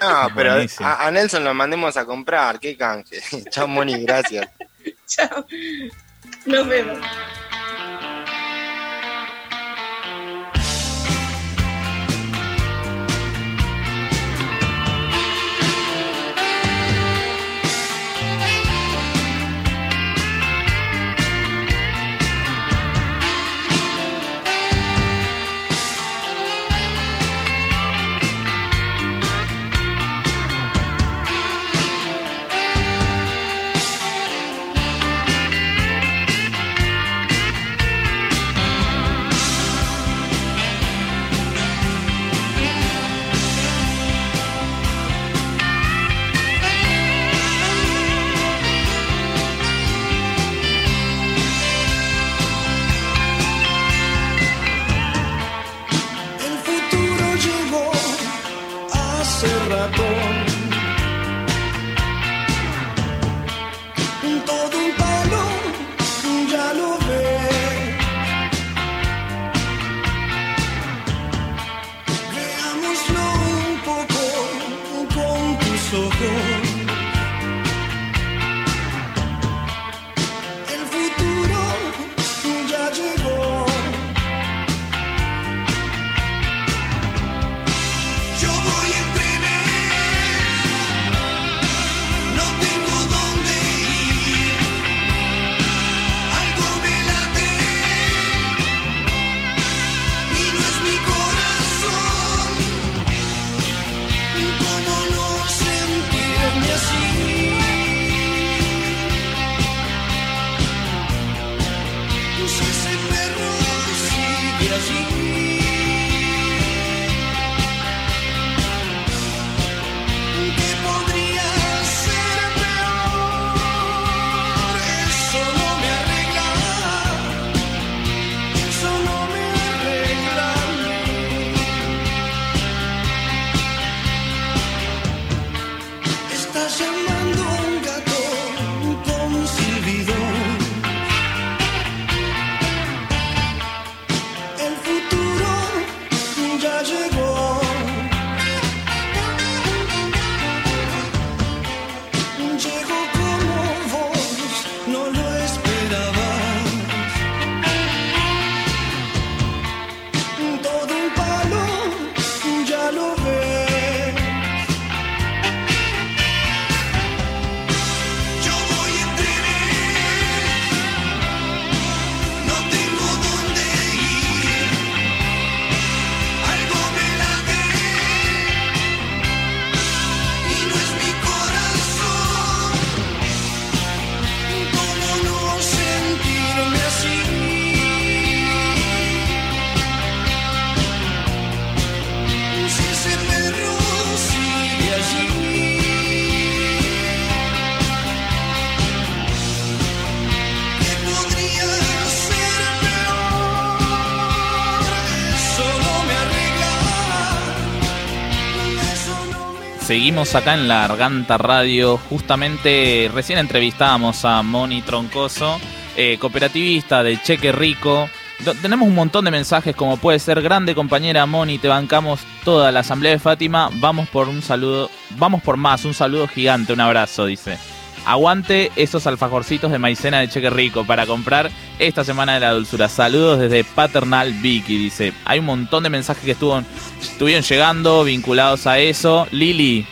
No, pero Buenísimo. a, a Nelson lo mandemos a comprar, qué canje. Chao, Moni, gracias. Chao. Nos vemos. Seguimos acá en la Garganta Radio. Justamente recién entrevistábamos a Moni Troncoso, eh, cooperativista de Cheque Rico. Tenemos un montón de mensajes como puede ser grande compañera Moni, te bancamos toda la asamblea de Fátima. Vamos por un saludo, vamos por más, un saludo gigante, un abrazo, dice. Aguante esos alfajorcitos de maicena de Cheque Rico para comprar esta semana de la dulzura. Saludos desde Paternal Vicky, dice. Hay un montón de mensajes que estuvo, estuvieron llegando vinculados a eso. Lili,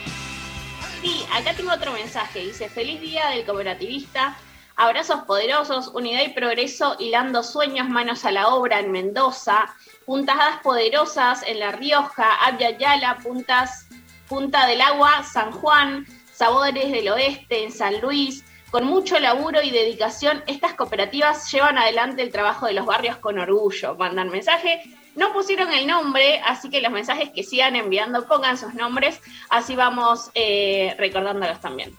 Sí, acá tengo otro mensaje. Dice, feliz día del cooperativista. Abrazos poderosos, unidad y progreso, hilando sueños, manos a la obra en Mendoza. Puntadas poderosas en La Rioja, Abya Yala, puntas, Punta del Agua, San Juan, Sabores del Oeste, en San Luis. Con mucho laburo y dedicación, estas cooperativas llevan adelante el trabajo de los barrios con orgullo. Mandan mensaje. No pusieron el nombre, así que los mensajes que sigan enviando pongan sus nombres, así vamos eh, recordándolos también.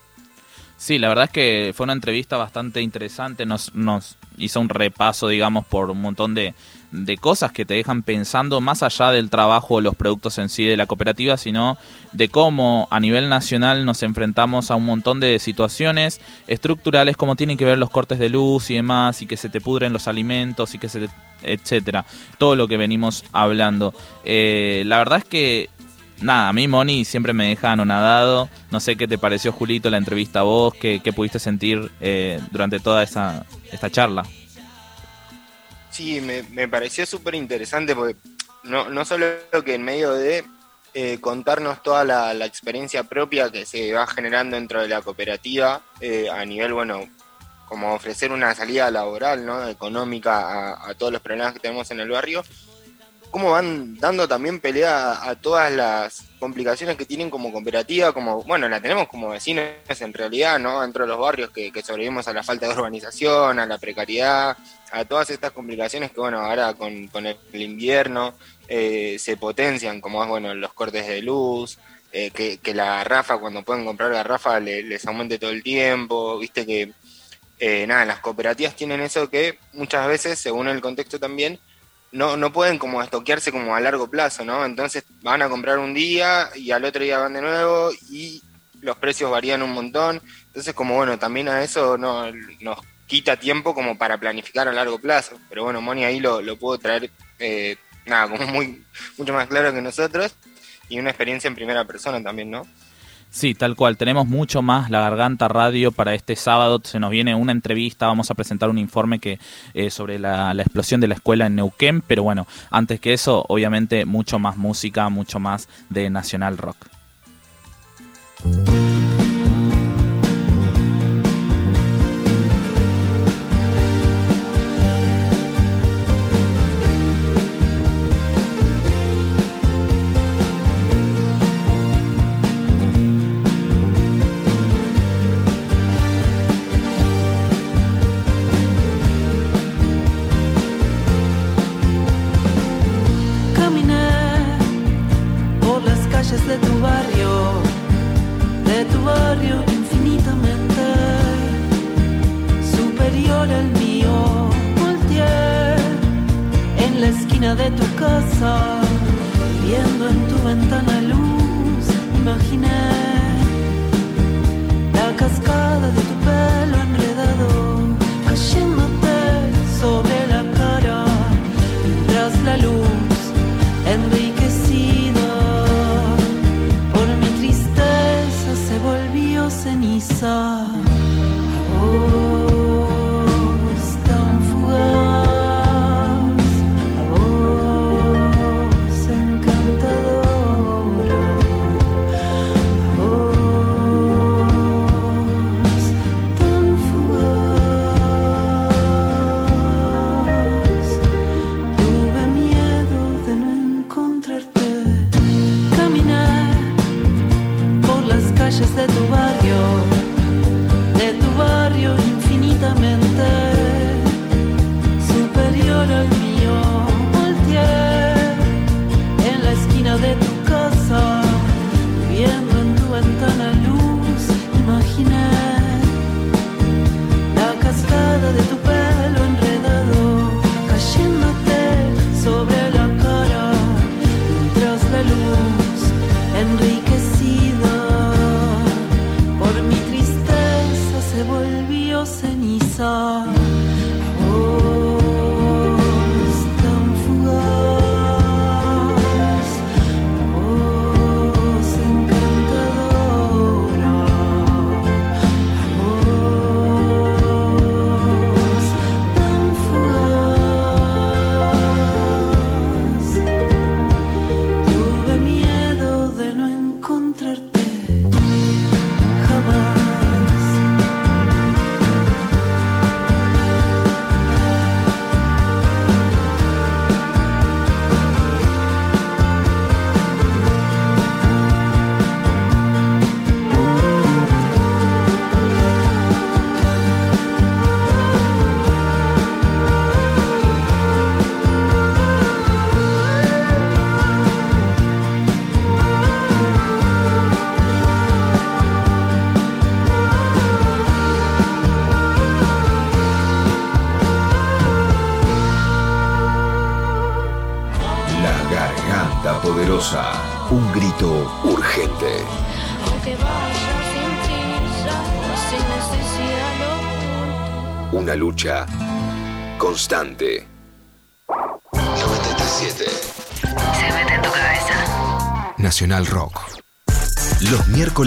Sí, la verdad es que fue una entrevista bastante interesante, nos, nos hizo un repaso, digamos, por un montón de, de cosas que te dejan pensando más allá del trabajo o los productos en sí de la cooperativa, sino de cómo a nivel nacional nos enfrentamos a un montón de situaciones estructurales, como tienen que ver los cortes de luz y demás, y que se te pudren los alimentos y que se te, etcétera, todo lo que venimos hablando. Eh, la verdad es que Nada, a mí Moni siempre me deja anonadado. No sé qué te pareció, Julito, la entrevista a vos, qué, qué pudiste sentir eh, durante toda esta charla. Sí, me, me pareció súper interesante porque no, no solo que en medio de eh, contarnos toda la, la experiencia propia que se va generando dentro de la cooperativa eh, a nivel, bueno, como ofrecer una salida laboral, ¿no? Económica a, a todos los problemas que tenemos en el barrio, cómo van dando también pelea a todas las complicaciones que tienen como cooperativa, como, bueno, la tenemos como vecinos en realidad, ¿no? Dentro de los barrios que, sobrevivimos a la falta de urbanización, a la precariedad, a todas estas complicaciones que, bueno, ahora con, con el invierno eh, se potencian, como es, bueno, los cortes de luz, eh, que, que la garrafa, cuando pueden comprar garrafa, le- les aumente todo el tiempo, viste que, eh, nada, las cooperativas tienen eso que muchas veces, según el contexto también, no, no pueden como estoquearse como a largo plazo, ¿no? Entonces van a comprar un día y al otro día van de nuevo y los precios varían un montón. Entonces, como bueno, también a eso no, nos quita tiempo como para planificar a largo plazo. Pero bueno, Moni ahí lo, lo puedo traer, eh, nada, como muy, mucho más claro que nosotros y una experiencia en primera persona también, ¿no? Sí, tal cual. Tenemos mucho más La Garganta Radio para este sábado. Se nos viene una entrevista. Vamos a presentar un informe que eh, sobre la, la explosión de la escuela en Neuquén. Pero bueno, antes que eso, obviamente, mucho más música, mucho más de Nacional Rock. maquinando.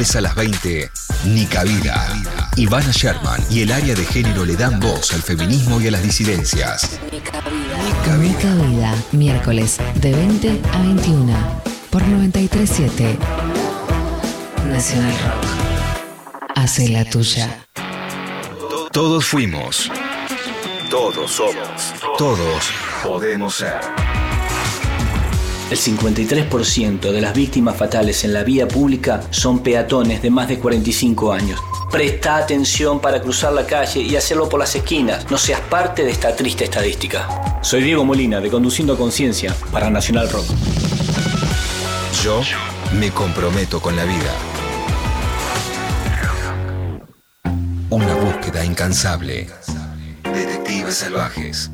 Miércoles a las 20, Nica Vida. Ivana Sherman y el área de género le dan voz al feminismo y a las disidencias. Nica Vida, miércoles de 20 a 21 por 937 Nacional Rock. Hace la tuya. Todos fuimos. Todos somos. Todos podemos ser. El 53% de las víctimas fatales en la vía pública son peatones de más de 45 años. Presta atención para cruzar la calle y hacerlo por las esquinas. No seas parte de esta triste estadística. Soy Diego Molina de Conduciendo a Conciencia para Nacional Rock. Yo me comprometo con la vida. Una búsqueda incansable. Detectives salvajes.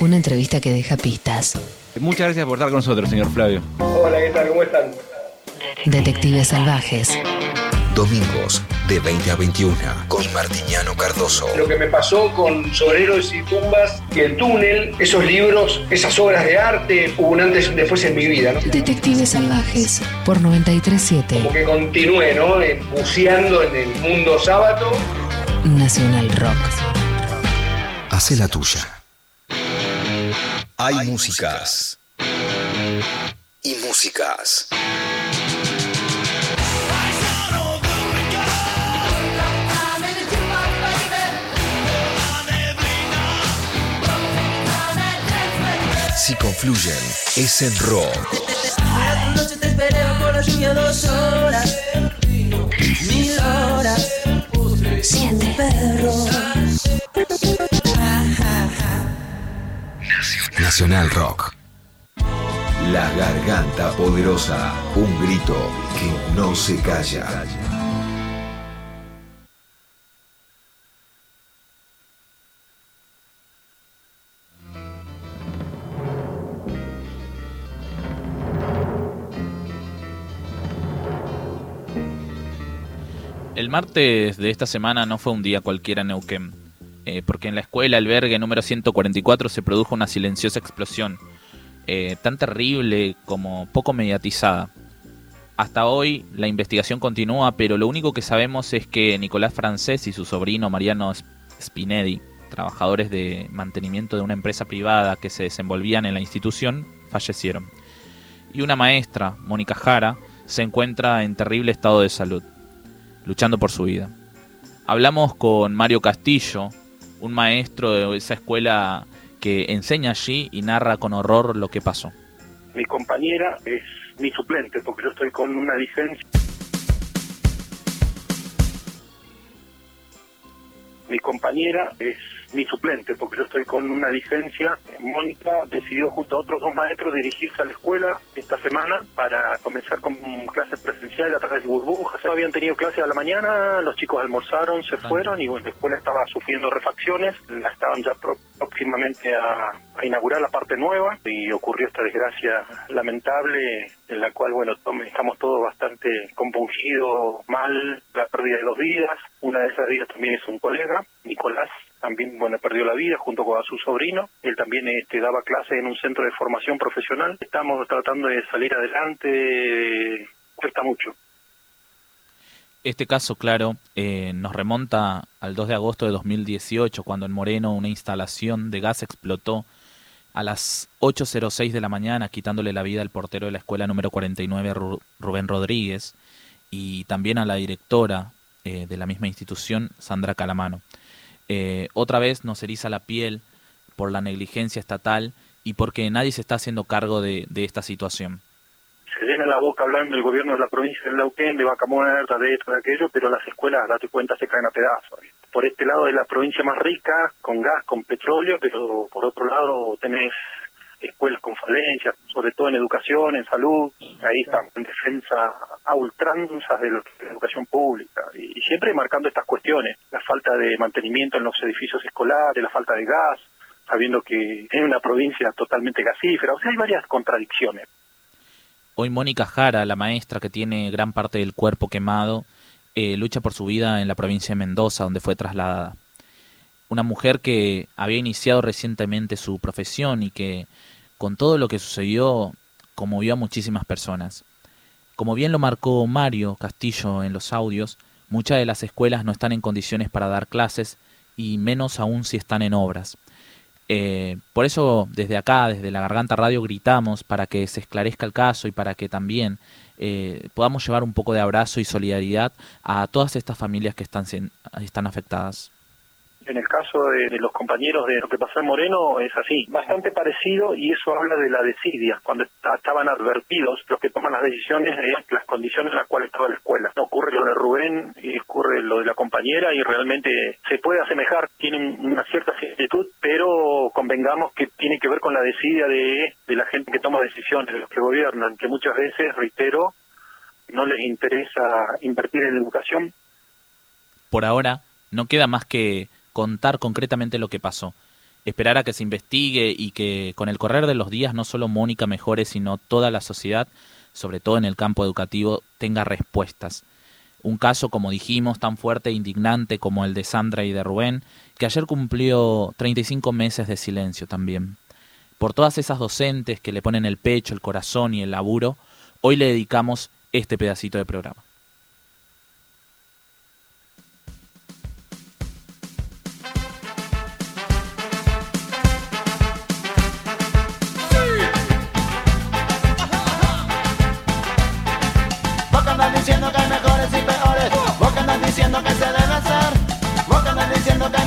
Una entrevista que deja pistas. Muchas gracias por estar con nosotros, señor Flavio. Hola, ¿qué tal? ¿Cómo están? Detectives salvajes. Domingos de 20 a 21 con Martiniano Cardoso. Lo que me pasó con Soreros y Tumbas, que el túnel, esos libros, esas obras de arte, hubo un antes y un después en mi vida, ¿no? Detectives salvajes por 937 Como que continué, ¿no? Eh, Buceando en el mundo sábado. Nacional Rock. Hace la tuya. Hay músicas. Y músicas. Si confluyen, es el rock. Noche te esperé por la lluvia dos horas, mil horas, siete perros. Nacional Rock. La garganta poderosa. Un grito que no se calla. El martes de esta semana no fue un día cualquiera en Neuquén, eh, porque en la escuela albergue número 144 se produjo una silenciosa explosión, eh, tan terrible como poco mediatizada. Hasta hoy la investigación continúa, pero lo único que sabemos es que Nicolás Francés y su sobrino Mariano Spinelli, trabajadores de mantenimiento de una empresa privada que se desenvolvían en la institución, fallecieron. Y una maestra, Mónica Jara, se encuentra en terrible estado de salud, luchando por su vida. Hablamos con Mario Castillo, un maestro de esa escuela que enseña allí y narra con horror lo que pasó. Mi compañera es mi suplente porque yo estoy con una licencia. Mi compañera es mi suplente porque yo estoy con una licencia. Mónica decidió junto a otros dos maestros dirigirse a la escuela esta semana para comenzar con clases presenciales a través de burbujas. Habían tenido clases a la mañana, los chicos almorzaron, se fueron y bueno, la escuela estaba sufriendo refacciones. La estaban ya pro- próximamente a, a inaugurar la parte nueva y ocurrió esta desgracia lamentable en la cual, bueno, estamos todos bastante compungidos, mal, la pérdida de dos vidas. Una de esas vidas también es un colega, Nicolás, también bueno perdió la vida junto con a su sobrino. Él también este, daba clases en un centro de formación profesional. Estamos tratando de salir adelante, cuesta mucho. Este caso, claro, eh, nos remonta al 2 de agosto de 2018, cuando en Moreno una instalación de gas explotó a las 8.06 de la mañana, quitándole la vida al portero de la escuela número 49, Ru- Rubén Rodríguez, y también a la directora eh, de la misma institución, Sandra Calamano. Eh, otra vez nos eriza la piel por la negligencia estatal y porque nadie se está haciendo cargo de, de esta situación. se llena la boca hablando del gobierno de la provincia de Neuquén, de vaca de esto, de aquello, pero las escuelas, date cuenta, se caen a pedazos. Por este lado es la provincia más rica, con gas, con petróleo, pero por otro lado tenés escuelas con falencias, sobre todo en educación, en salud, ahí están en defensa a ultranzas de la educación pública, y, y siempre marcando estas cuestiones, la falta de mantenimiento en los edificios escolares, la falta de gas, sabiendo que es una provincia totalmente gasífera, o sea, hay varias contradicciones. Hoy Mónica Jara, la maestra que tiene gran parte del cuerpo quemado, eh, lucha por su vida en la provincia de Mendoza, donde fue trasladada. Una mujer que había iniciado recientemente su profesión y que, con todo lo que sucedió, conmovió a muchísimas personas. Como bien lo marcó Mario Castillo en los audios, muchas de las escuelas no están en condiciones para dar clases y menos aún si están en obras. Eh, por eso desde acá, desde la Garganta Radio, gritamos para que se esclarezca el caso y para que también eh, podamos llevar un poco de abrazo y solidaridad a todas estas familias que están, están afectadas. En el caso de, los compañeros de lo que pasó en Moreno es así, bastante parecido y eso habla de la desidia, cuando estaban advertidos los que toman las decisiones de las condiciones en las cuales estaba la escuela. Ocurre lo de Rubén y ocurre lo de la compañera y realmente se puede asemejar, tienen una cierta similitud, pero convengamos que tiene que ver con la desidia de, de la gente que toma decisiones, de los que gobiernan, que muchas veces, reitero, no les interesa invertir en educación Por ahora, no queda más que contar concretamente lo que pasó. Esperar a que se investigue y que con el correr de los días no solo Mónica mejore, sino toda la sociedad, sobre todo en el campo educativo, tenga respuestas. Un caso, como dijimos, tan fuerte e indignante como el de Sandra y de Rubén, que ayer cumplió 35 meses de silencio también. Por todas esas docentes que le ponen el pecho, el corazón y el laburo, hoy le dedicamos este pedacito de programa. Diciendo que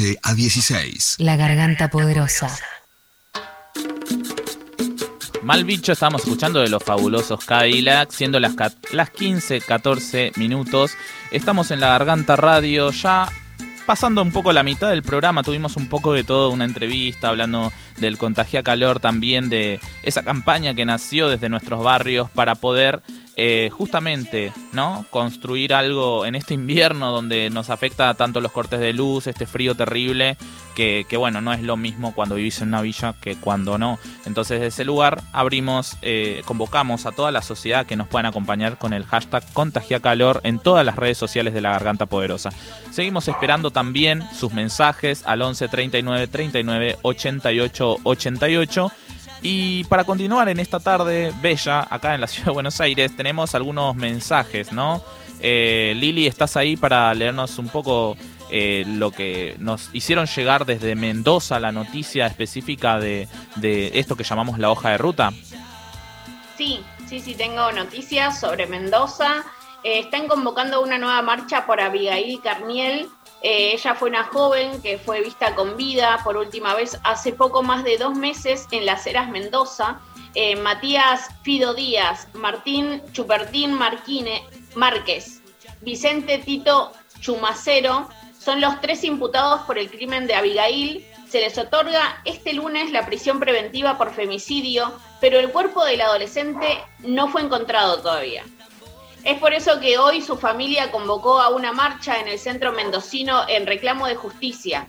14 a 16. La garganta poderosa. Mal bicho, estamos escuchando de los fabulosos Cadillac, siendo las, las 15, 14 minutos. Estamos en la Garganta Radio, ya pasando un poco la mitad del programa, tuvimos un poco de todo, una entrevista hablando del Contagia Calor, también de esa campaña que nació desde nuestros barrios para poder eh, justamente no construir algo en este invierno donde nos afecta tanto los cortes de luz, este frío terrible, que, bueno, no es lo mismo cuando vivís en una villa que cuando no. Entonces, desde ese lugar abrimos, eh, convocamos a toda la sociedad que nos puedan acompañar con el hashtag Contagia Calor en todas las redes sociales de la Garganta Poderosa. Seguimos esperando también sus mensajes al 11 39 39 88 88. Y para continuar en esta tarde bella, acá en la ciudad de Buenos Aires, tenemos algunos mensajes, ¿no? Eh, Lili, ¿estás ahí para leernos un poco eh, lo que nos hicieron llegar desde Mendoza, la noticia específica de, de esto que llamamos la hoja de ruta? Sí, sí, sí, tengo noticias sobre Mendoza. Eh, están convocando una nueva marcha por Abigail Carniel. Eh, ella fue una joven que fue vista con vida por última vez hace poco más de dos meses en Las Heras, Mendoza. Eh, Matías Fido Díaz, Martín Chupertín Marquine, Márquez, Vicente Tito Chumacero son los tres imputados por el crimen de Abigail. Se les otorga este lunes la prisión preventiva por femicidio, pero el cuerpo del adolescente no fue encontrado todavía. Es por eso que hoy su familia convocó a una marcha en el centro mendocino en reclamo de justicia.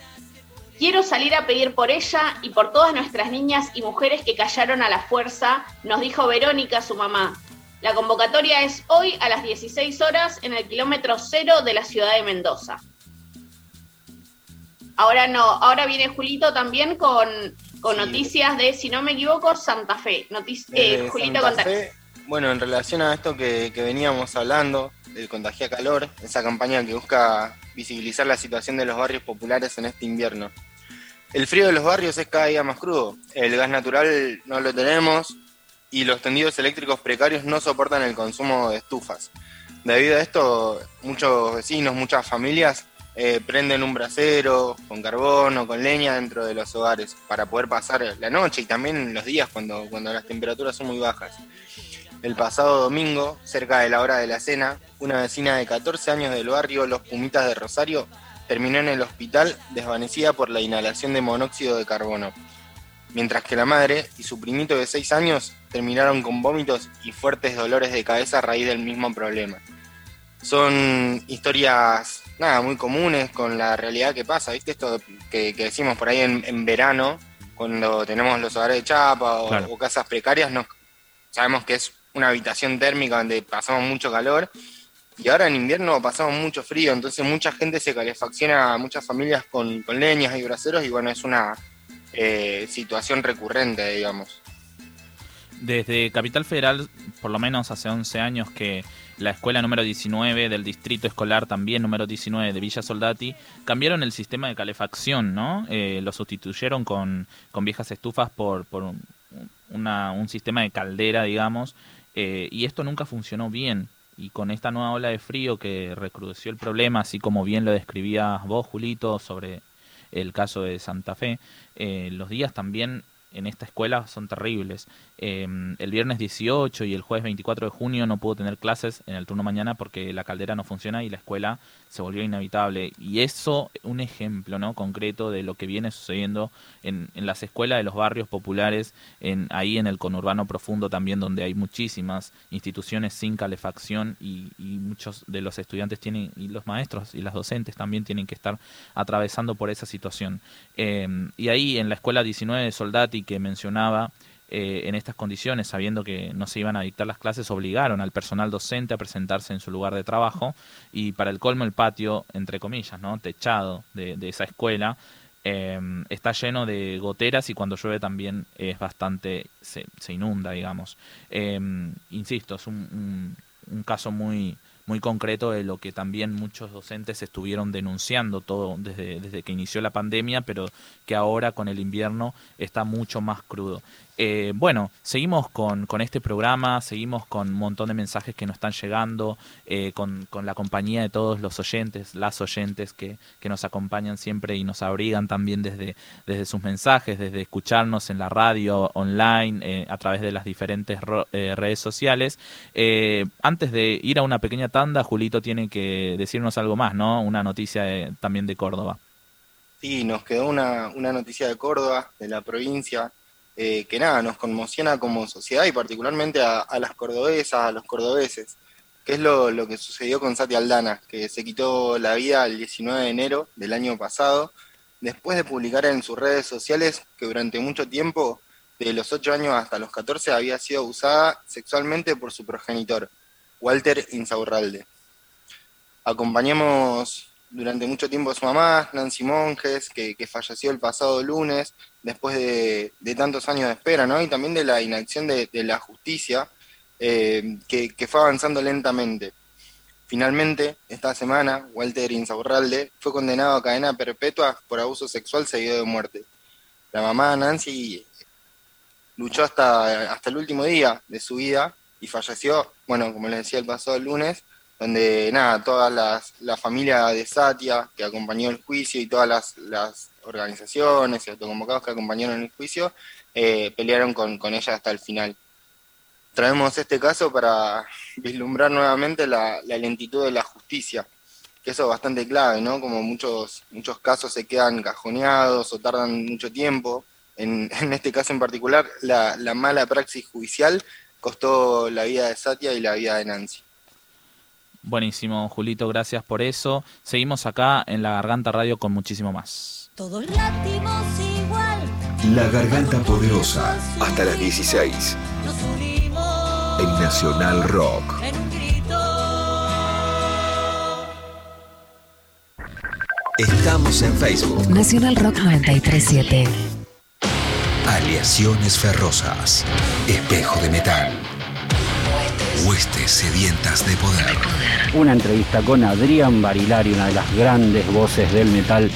Quiero salir a pedir por ella y por todas nuestras niñas y mujeres que callaron a la fuerza, nos dijo Verónica, su mamá. La convocatoria es hoy a las 16 horas en el kilómetro cero de la ciudad de Mendoza. Ahora no, ahora viene Julito también con, con noticias de, si no me equivoco, Santa Fe. Notic- eh, Julito, Santa. Fe, bueno, en relación a esto que, veníamos hablando, del Contagia Calor, esa campaña que busca visibilizar la situación de los barrios populares en este invierno. El frío de los barrios es cada día más crudo. El gas natural no lo tenemos y los tendidos eléctricos precarios no soportan el consumo de estufas. Debido a esto, muchos vecinos, muchas familias eh, prenden un brasero con carbón o con leña dentro de los hogares para poder pasar la noche y también los días cuando, cuando las temperaturas son muy bajas. El pasado domingo, cerca de la hora de la cena, una vecina de 14 años del barrio Los Pumitas de Rosario terminó en el hospital desvanecida por la inhalación de monóxido de carbono, mientras que la madre y su primito de 6 años terminaron con vómitos y fuertes dolores de cabeza a raíz del mismo problema. Son historias, nada, muy comunes con la realidad que pasa, ¿viste? Esto que, que decimos por ahí en, en verano, cuando tenemos los hogares de chapa o, Claro. o casas precarias, nos, sabemos que es una habitación térmica donde pasamos mucho calor y ahora en invierno pasamos mucho frío, entonces mucha gente se calefacciona, muchas familias con, con leñas y braseros y bueno, es una eh, situación recurrente, digamos. Desde Capital Federal, por lo menos hace 11 años que la escuela número 19 del distrito escolar, también número 19 de Villa Soldati, cambiaron el sistema de calefacción, ¿no? Eh, lo sustituyeron con, con viejas estufas por, por un, una- un sistema de caldera, digamos, eh, y esto nunca funcionó bien. y con esta nueva ola de frío que recrudeció el problema, así como bien lo describías vos, Julito, sobre el caso de Santa Fe, eh, los días también en esta escuela son terribles. Eh, el viernes 18 y el jueves 24 de junio no pudo tener clases en el turno mañana porque la caldera no funciona y la escuela se volvió inevitable. Y eso, un ejemplo ¿no? concreto de lo que viene sucediendo en, en las escuelas de los barrios populares, en, ahí en el conurbano profundo también, donde hay muchísimas instituciones sin calefacción y, y muchos de los estudiantes tienen, y los maestros y las docentes también tienen que estar atravesando por esa situación. Eh, y ahí en la escuela 19 de Soldati que mencionaba, eh, en estas condiciones, sabiendo que no se iban a dictar las clases, obligaron al personal docente a presentarse en su lugar de trabajo y para el colmo el patio, entre comillas, ¿no? techado de, esa escuela, eh, está lleno de goteras y cuando llueve también es bastante, se, se inunda, digamos. Eh, insisto, es un, un caso muy, muy concreto de lo que también muchos docentes estuvieron denunciando todo desde, desde que inició la pandemia, pero que ahora con el invierno está mucho más crudo. Eh, bueno, seguimos con, este programa, seguimos con un montón de mensajes que nos están llegando, eh, con, la compañía de todos los oyentes, las oyentes que, nos acompañan siempre y nos abrigan también desde, sus mensajes, desde escucharnos en la radio, online, eh, a través de las diferentes redes sociales. Antes de ir a una pequeña tanda, Julito tiene que decirnos algo más, ¿no? Una noticia también de Córdoba. Sí, nos quedó una noticia de Córdoba, de la provincia, eh, que nada, nos conmociona como sociedad y particularmente a, las cordobesas, a los cordobeses, que es lo, lo, que sucedió con Sati Aldana, que se quitó la vida el 19 de enero del año pasado, después de publicar en sus redes sociales que durante mucho tiempo, de los 8 años hasta los 14, había sido abusada sexualmente por su progenitor, Walter Insaurralde. Acompañamos durante mucho tiempo su mamá, Nancy Monjes, que, que falleció el pasado lunes, después de, de, tantos años de espera, ¿no? Y también de la inacción de, de la justicia, eh, que, que, fue avanzando lentamente. Finalmente, esta semana, Walter Insaurralde fue condenado a cadena perpetua por abuso sexual seguido de muerte. La mamá Nancy luchó hasta, hasta el último día de su vida y falleció, bueno, como les decía el pasado lunes, donde nada, toda las, la familia de Satia que acompañó el juicio y todas las, las organizaciones y autoconvocados que acompañaron el juicio eh, pelearon con, con, ella hasta el final. Traemos este caso para vislumbrar nuevamente la, la, lentitud de la justicia, que eso es bastante clave, ¿no? Como muchos, muchos casos se quedan cajoneados o tardan mucho tiempo. En, en este caso en particular, la, la mala praxis judicial costó la vida de Satia y la vida de Nancy. Buenísimo, Julito, gracias por eso. Seguimos acá en La Garganta Radio con muchísimo más. Todos latimos igual. La Garganta Poderosa, hasta las 16. Nos unimos en Nacional Rock. en un grito. Estamos en Facebook. Nacional Rock 937. Aleaciones ferrosas. Espejo de metal. Huestes sedientas de poder. Una entrevista con Adrián Barilari, una de las grandes voces del metal.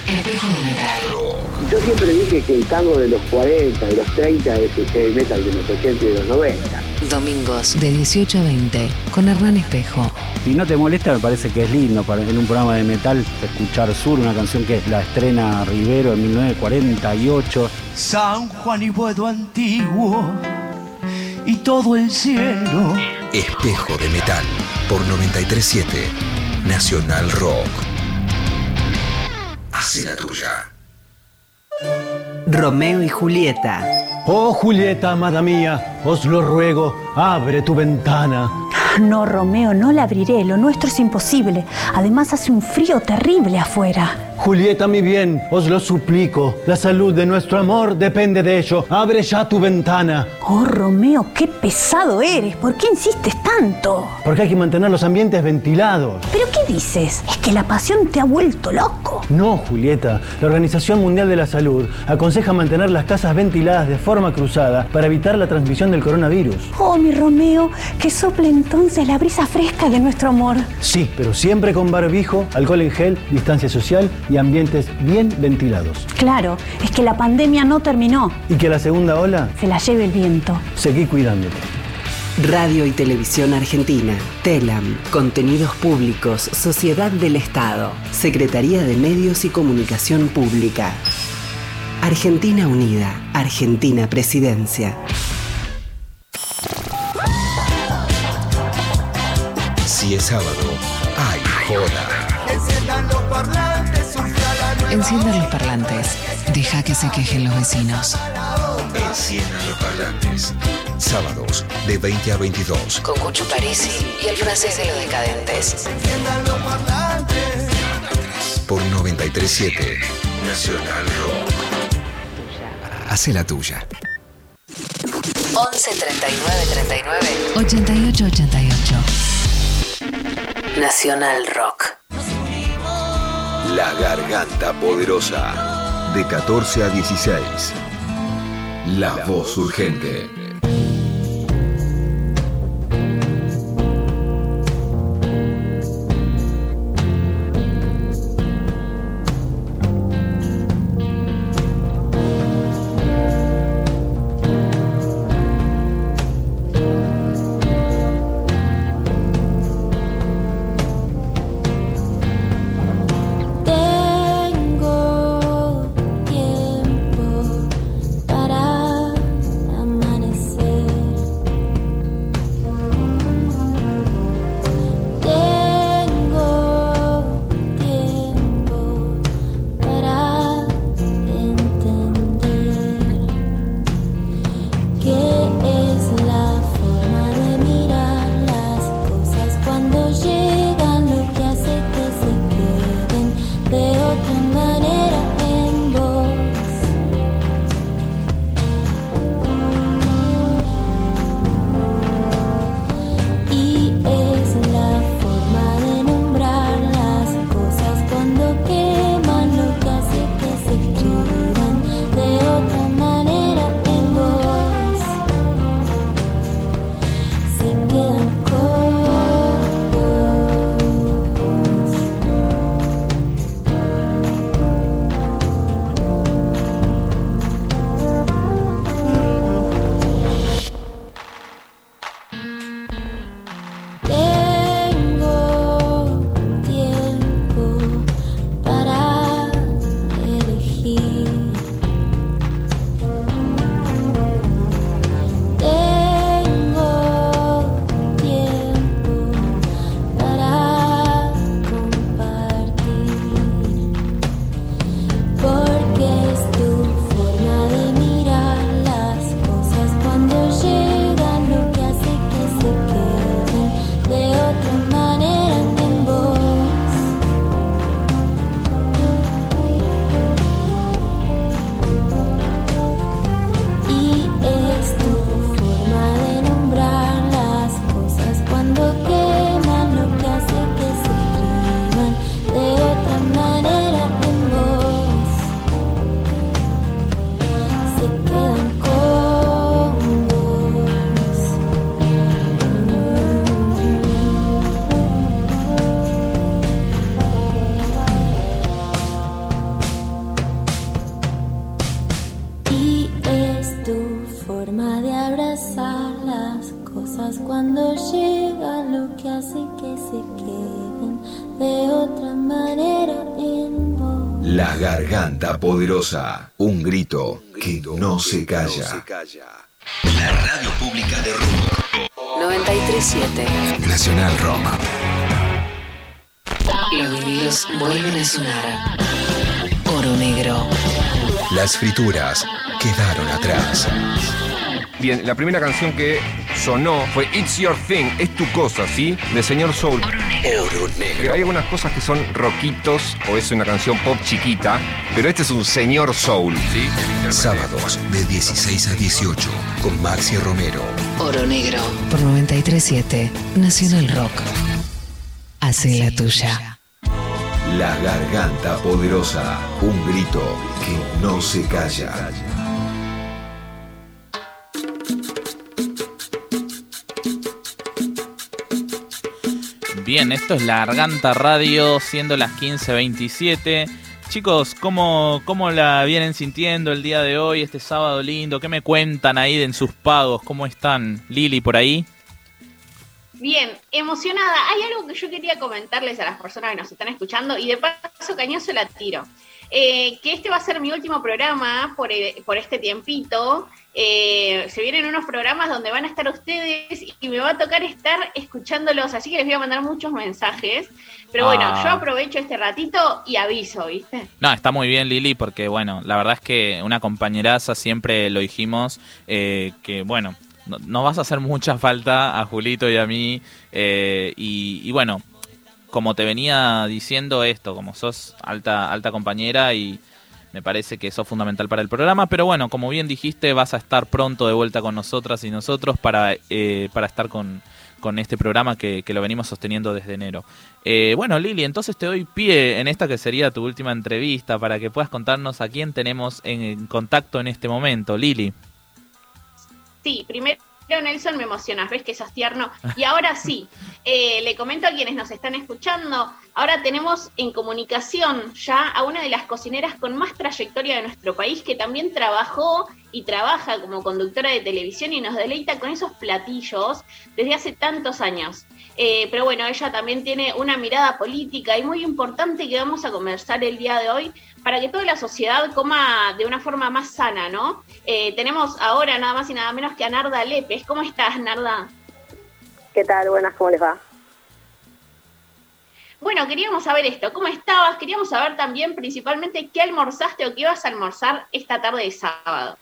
Yo siempre dije que el tango de los 40 y los 30 es el heavy metal de los 80 y de los 90. Domingos de 18 a 20 con Hernán Espejo. Si no te molesta, me parece que es lindo para, en un programa de metal escuchar Sur, una canción que la estrena Rivero en 1948. San Juan y Buedo antiguo y todo el cielo. Espejo de metal por 937 Nacional Rock. Hace la tuya. Romeo y Julieta. Oh Julieta, amada mía, os lo ruego, abre tu ventana. No, Romeo, no la abriré, lo nuestro es imposible. Además hace un frío terrible afuera. Julieta, mi bien, os lo suplico. La salud de nuestro amor depende de ello. Abre ya tu ventana. Oh, Romeo, qué pesado eres. ¿Por qué insistes tanto? Porque hay que mantener los ambientes ventilados. ¿Pero qué dices? ¿Es que la pasión te ha vuelto loco? No, Julieta. La Organización Mundial de la Salud aconseja mantener las casas ventiladas de forma cruzada para evitar la transmisión del coronavirus. Oh, mi Romeo, que sople entonces la brisa fresca de nuestro amor. Sí, pero siempre con barbijo, alcohol en gel, distancia social y ambientes bien ventilados. Claro, es que la pandemia no terminó. Y que la segunda ola se la lleve el viento. Seguí cuidándote. Radio y Televisión Argentina, TELAM, Contenidos Públicos, Sociedad del Estado, Secretaría de Medios y Comunicación Pública. Argentina Unida, Argentina Presidencia. Si es sábado, hay joda. Enciendan los parlantes, sufra la nueva Enciendan los parlantes. Deja que se quejen los vecinos. Enciendan los parlantes. Sábados, de 20 a 22. Con Cucho Parisi y el francés de los decadentes. Enciendan los parlantes. Por 937 Nacional Rock. Hace la tuya. 11 39 39 88 88. Nacional Rock. La Garganta Poderosa. De 14 a 16. La voz urgente. Garganta Poderosa. Un grito que no se calla. La radio pública de Rock. 937. Nacional Rock. Los vinilos vuelven a sonar. Oro negro. Las frituras quedaron atrás. Bien, la primera canción que sonó fue It's Your Thing, es tu cosa, ¿sí? De Señor Soul. Oro negro. Hay algunas cosas que son rockitos o es una canción pop chiquita, pero este es un Señor Soul, ¿sí? Sábados de 16 a 18 con Maxi Romero. Oro negro. Por 937. Nacional Rock. Hace la tuya. La Garganta Poderosa. Un grito que no se calla. Bien, esto es la Garganta Radio, siendo las 15.27. Chicos, ¿cómo, ¿cómo la vienen sintiendo el día de hoy, este sábado lindo? ¿Qué me cuentan ahí de en sus pagos? ¿Cómo están? Lili, por ahí. Bien, emocionada. Hay algo que yo quería comentarles a las personas que nos están escuchando y de paso cañoso la tiro. Eh, que este va a ser mi último programa por, eh, por este tiempito. Eh, se vienen unos programas donde van a estar ustedes y me va a tocar estar escuchándolos, así que les voy a mandar muchos mensajes. Pero bueno, Ah. yo aprovecho este ratito y aviso, ¿viste? No, está muy bien Lili porque bueno, la verdad es que una compañeraza siempre lo dijimos eh, que bueno, no- nos vas a hacer mucha falta a Julito y a mí eh, y, y bueno, como te venía diciendo esto, como sos alta alta compañera y me parece que sos fundamental para el programa, pero bueno, como bien dijiste, vas a estar pronto de vuelta con nosotras y nosotros para, eh, para estar con, con este programa que, que lo venimos sosteniendo desde enero. Eh, bueno, Lili, entonces te doy pie en esta que sería tu última entrevista para que puedas contarnos a quién tenemos en, en contacto en este momento. Lili. Sí, primero Nelson me emocionas, ves que sos tierno. Y ahora sí, eh, le comento a quienes nos están escuchando, ahora tenemos en comunicación ya a una de las cocineras con más trayectoria de nuestro país, que también trabajó y trabaja como conductora de televisión y nos deleita con esos platillos desde hace tantos años. Eh, pero bueno, ella también tiene una mirada política y muy importante que vamos a conversar el día de hoy para que toda la sociedad coma de una forma más sana, ¿no? Eh, tenemos ahora nada más y nada menos que a Narda Lepes. ¿Cómo estás, Narda? ¿Qué tal? Buenas, ¿cómo les va? Bueno, queríamos saber esto, ¿cómo estabas? Queríamos saber también principalmente qué almorzaste o qué ibas a almorzar esta tarde de sábado.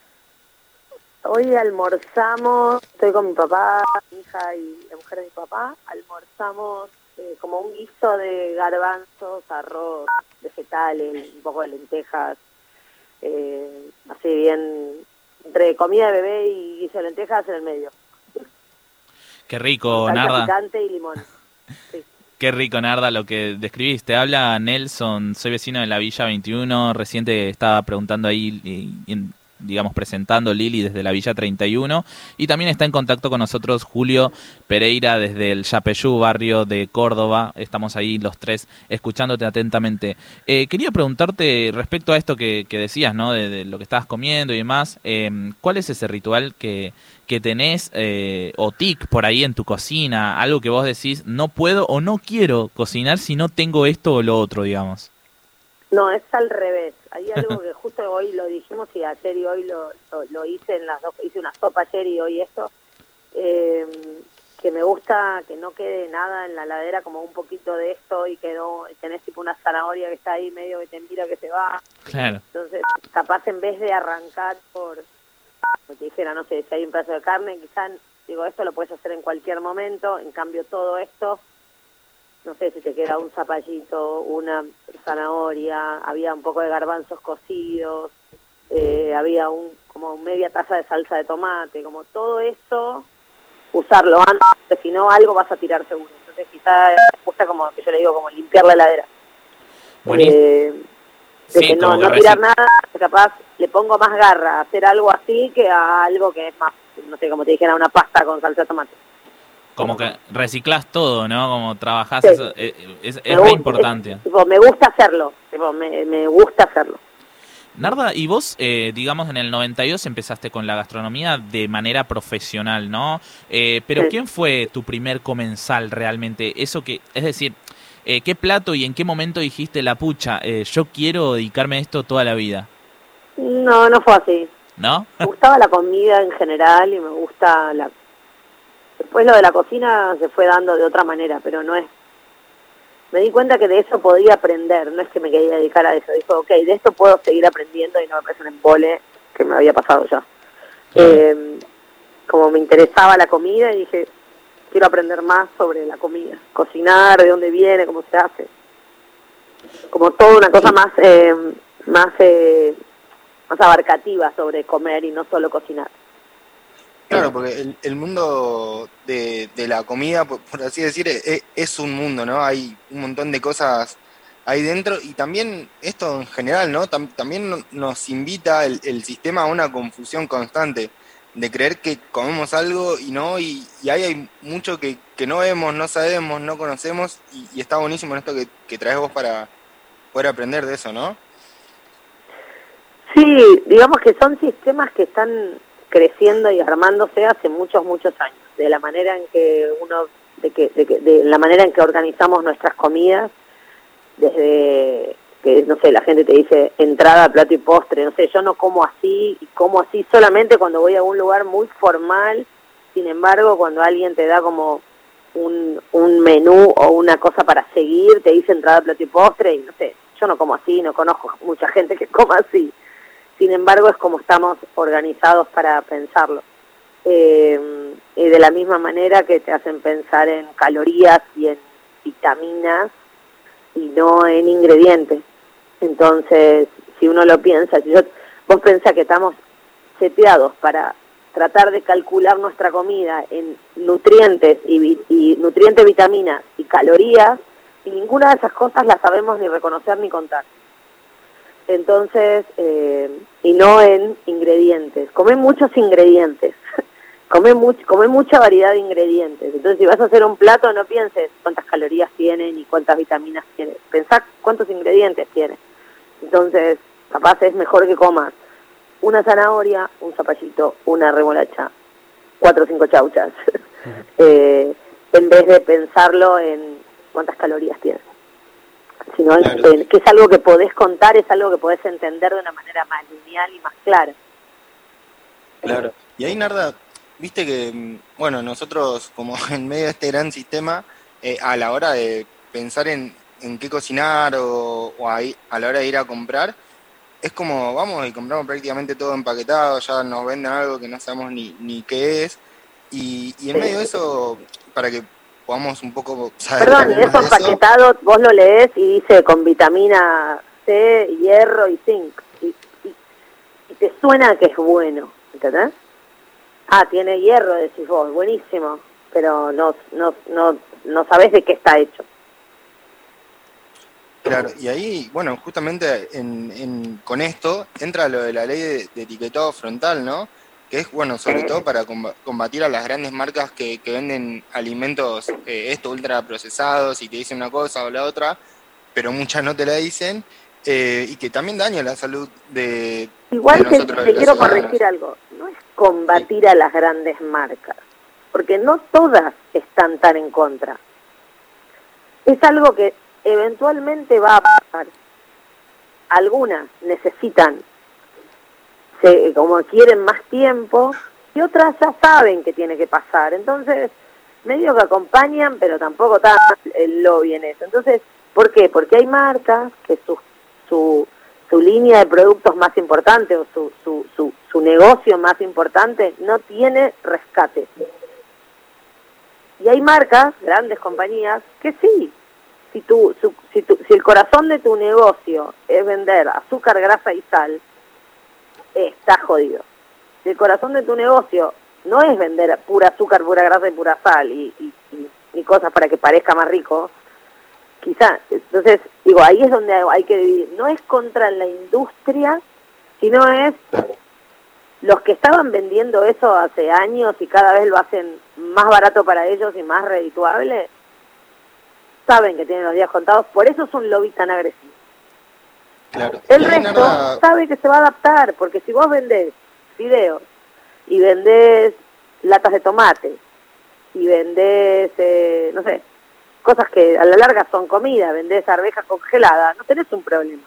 Hoy almorzamos, estoy con mi papá, mi hija y la mujer de mi papá, almorzamos eh, como un guiso de garbanzos, arroz, vegetales, un poco de lentejas, eh, así bien, entre comida de bebé y guiso de lentejas en el medio. Qué rico, Salsa Narda. picante y limón. Qué rico, Narda, lo que describiste. Habla Nelson, soy vecino de la Villa 21. Reciente estaba preguntando ahí, digamos, presentando Lili desde la Villa 31. Y también está en contacto con nosotros Julio Pereira desde el Yapeyú, barrio de Córdoba. Estamos ahí los tres escuchándote atentamente. Eh, quería preguntarte respecto a esto que, decías, ¿no? De, lo que estabas comiendo y demás. eh, ¿Cuál es ese ritual que, que tenés eh, o tic por ahí en tu cocina? Algo que vos decís, no puedo o no quiero cocinar si no tengo esto o lo otro, digamos. No, es al revés. Hay algo que justo hoy lo dijimos y ayer y hoy lo, lo, lo hice en las dos, hice una sopa ayer y hoy esto, eh, que me gusta que no quede nada en la ladera como un poquito de esto y que no tenés tipo una zanahoria que está ahí medio que te mira que se va. Claro. Entonces, capaz en vez de arrancar por, como te dijera, no sé, si hay un pedazo de carne, quizás, digo, esto lo puedes hacer en cualquier momento, en cambio todo esto, no sé si te queda un zapallito, una zanahoria, había un poco de garbanzos cocidos, eh, había un como media taza de salsa de tomate, como todo eso, usarlo antes, si no algo vas a tirar seguro. Entonces quizás me gusta como, que yo le digo, como limpiar la heladera. Buenísimo. Eh, de Sí, que no, no tirar nada, capaz le pongo más garra a hacer algo así que a algo que es más, no sé, como te dijera, una pasta con salsa de tomate. Como que reciclás todo, ¿no? Como trabajás, Sí. eso, eh, es, es re gusta- importante. Tipo, me gusta hacerlo, me, me gusta hacerlo. Narda, y vos, eh, digamos, en el 92 empezaste con la gastronomía de manera profesional, ¿no? Eh, pero Sí. ¿quién fue tu primer comensal realmente? Eso que, es decir, eh, ¿qué plato y en qué momento dijiste la pucha, eh, yo quiero dedicarme a esto toda la vida? No, no fue así. ¿No? Me gustaba la comida en general y me gusta la... Después lo de la cocina se fue dando de otra manera, pero no es... Me di cuenta que de eso podía aprender, no es que me quería dedicar a eso. Dijo, ok, de esto puedo seguir aprendiendo y no me parece un embole que me había pasado ya. Eh, como me interesaba la comida y dije, quiero aprender más sobre la comida. Cocinar, de dónde viene, cómo se hace. Como toda una cosa más, eh, más, eh, más abarcativa sobre comer y no solo cocinar. Claro, porque el, el mundo de, de la comida, por, por así decir, es, es un mundo, ¿no? Hay un montón de cosas ahí dentro y también esto en general, ¿no? Tam- también no- nos invita el, el sistema a una confusión constante de creer que comemos algo y no, y, y ahí hay mucho que, que no vemos, no sabemos, no conocemos y, y está buenísimo en esto que, que traes vos para poder aprender de eso, ¿no? Sí, digamos que son sistemas que están creciendo y armándose hace muchos, muchos años. De la manera en que uno de, que, de, que- de la manera en que organizamos nuestras comidas, desde que, no sé, la gente te dice entrada, plato y postre, no sé, yo no como así, y como así solamente cuando voy a un lugar muy formal, sin embargo, cuando alguien te da como un, un menú o una cosa para seguir, te dice entrada, plato y postre, y no sé, yo no como así, no conozco mucha gente que coma así. Sin embargo, es como estamos organizados para pensarlo. Eh, de la misma manera que te hacen pensar en calorías y en vitaminas y no en ingredientes. Entonces, si uno lo piensa, si yo, vos pensás que estamos seteados para tratar de calcular nuestra comida en nutrientes y, y nutrientes, vitaminas y calorías, y ninguna de esas cosas las sabemos ni reconocer ni contar. Entonces, eh, y no en ingredientes. Come muchos ingredientes. come, much, come mucha variedad de ingredientes. Entonces, si vas a hacer un plato, no pienses cuántas calorías tiene ni cuántas vitaminas tiene. Pensá cuántos ingredientes tiene. Entonces, capaz es mejor que comas una zanahoria, un zapallito, una remolacha, cuatro o cinco chauchas, eh, en vez de pensarlo en cuántas calorías tiene. Sino Claro. en que es algo que podés contar, es algo que podés entender de una manera más lineal y más clara. Claro. Y ahí, Narda, viste que, mm, bueno, nosotros como en medio de este gran sistema, eh, a la hora de pensar en, en qué cocinar o, o ahí, a la hora de ir a comprar, es como, vamos y compramos prácticamente todo empaquetado, ya nos venden algo que no sabemos ni, ni qué es. Y, y en medio de eso, para que podamos un poco saber Perdón, y eso empaquetado, vos lo lees y dice con vitamina C, hierro y zinc. Y, y- y te suena que es bueno, ¿entendés? Ah, tiene hierro, decís vos, buenísimo, pero no, no, no, no sabés de qué está hecho. Claro, y ahí, bueno, justamente en, en- con esto entra lo de la ley de, de etiquetado frontal, ¿no? Que es, bueno, sobre todo para comba- combatir a las grandes marcas que, que venden alimentos, eh, esto, ultraprocesados, y te dicen una cosa o la otra, pero muchas no te la dicen, eh, y que también daña la salud de, Igual de nosotros, te quiero corregir algo, no es combatir a las grandes marcas, porque no todas están tan en contra. Es algo que eventualmente va a pasar. Algunas necesitan, se- como quieren más tiempo, y otras ya saben que tiene que pasar. Entonces, medio que acompañan, pero tampoco está el lobby en eso. Entonces, ¿por qué? Porque hay marcas que su, su, su línea de productos más importante o su, su, su, su negocio más importante no tiene rescate. Y hay marcas, grandes compañías, que sí. Si, tu, su- si, tu- si el corazón de tu negocio es vender azúcar, grasa y sal, está jodido. Si el corazón de tu negocio no es vender pura azúcar, pura grasa y pura sal y, y, cosas para que parezca más rico, quizá, entonces, digo, ahí es donde hay que dividir. No es contra la industria, sino es los que estaban vendiendo eso hace años y cada vez lo hacen más barato para ellos y más redituable, saben que tienen los días contados, por eso es un lobby tan agresivo. Claro. El resto sabe que se va a adaptar, porque si vos vendés fideos y vendés latas de tomate y vendés, eh, no sé, cosas que a la larga son comida, vendés arvejas congeladas, no tenés un problema.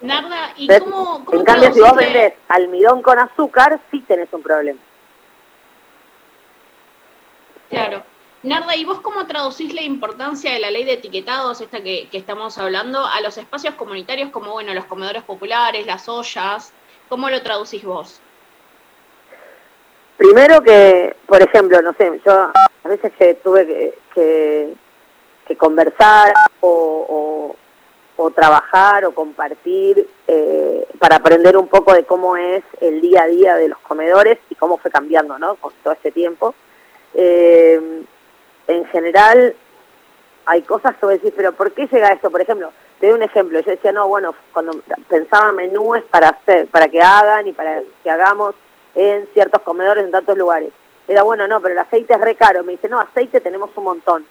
Narda, ¿y ¿Ves? cómo, cómo En cambio, si vos vendés almidón con azúcar, sí tenés un problema. Claro. Narda, ¿y vos cómo traducís la importancia de la ley de etiquetados, esta que, que estamos hablando, a los espacios comunitarios como, bueno, los comedores populares, las ollas? ¿Cómo lo traducís vos? Primero que, por ejemplo, no sé, yo a veces que tuve que, que, conversar o, o, o trabajar o compartir eh, para aprender un poco de cómo es el día a día de los comedores y cómo fue cambiando, ¿no? Con todo este tiempo. Eh, en general, hay cosas que decís, pero ¿por qué llega esto? Por ejemplo, te doy un ejemplo. Yo decía, no, bueno, cuando pensaba menúes para hacer, para que hagan y para que hagamos en ciertos comedores en tantos lugares. Era bueno, no, pero el aceite es re caro. Me dice, no, aceite tenemos un montón.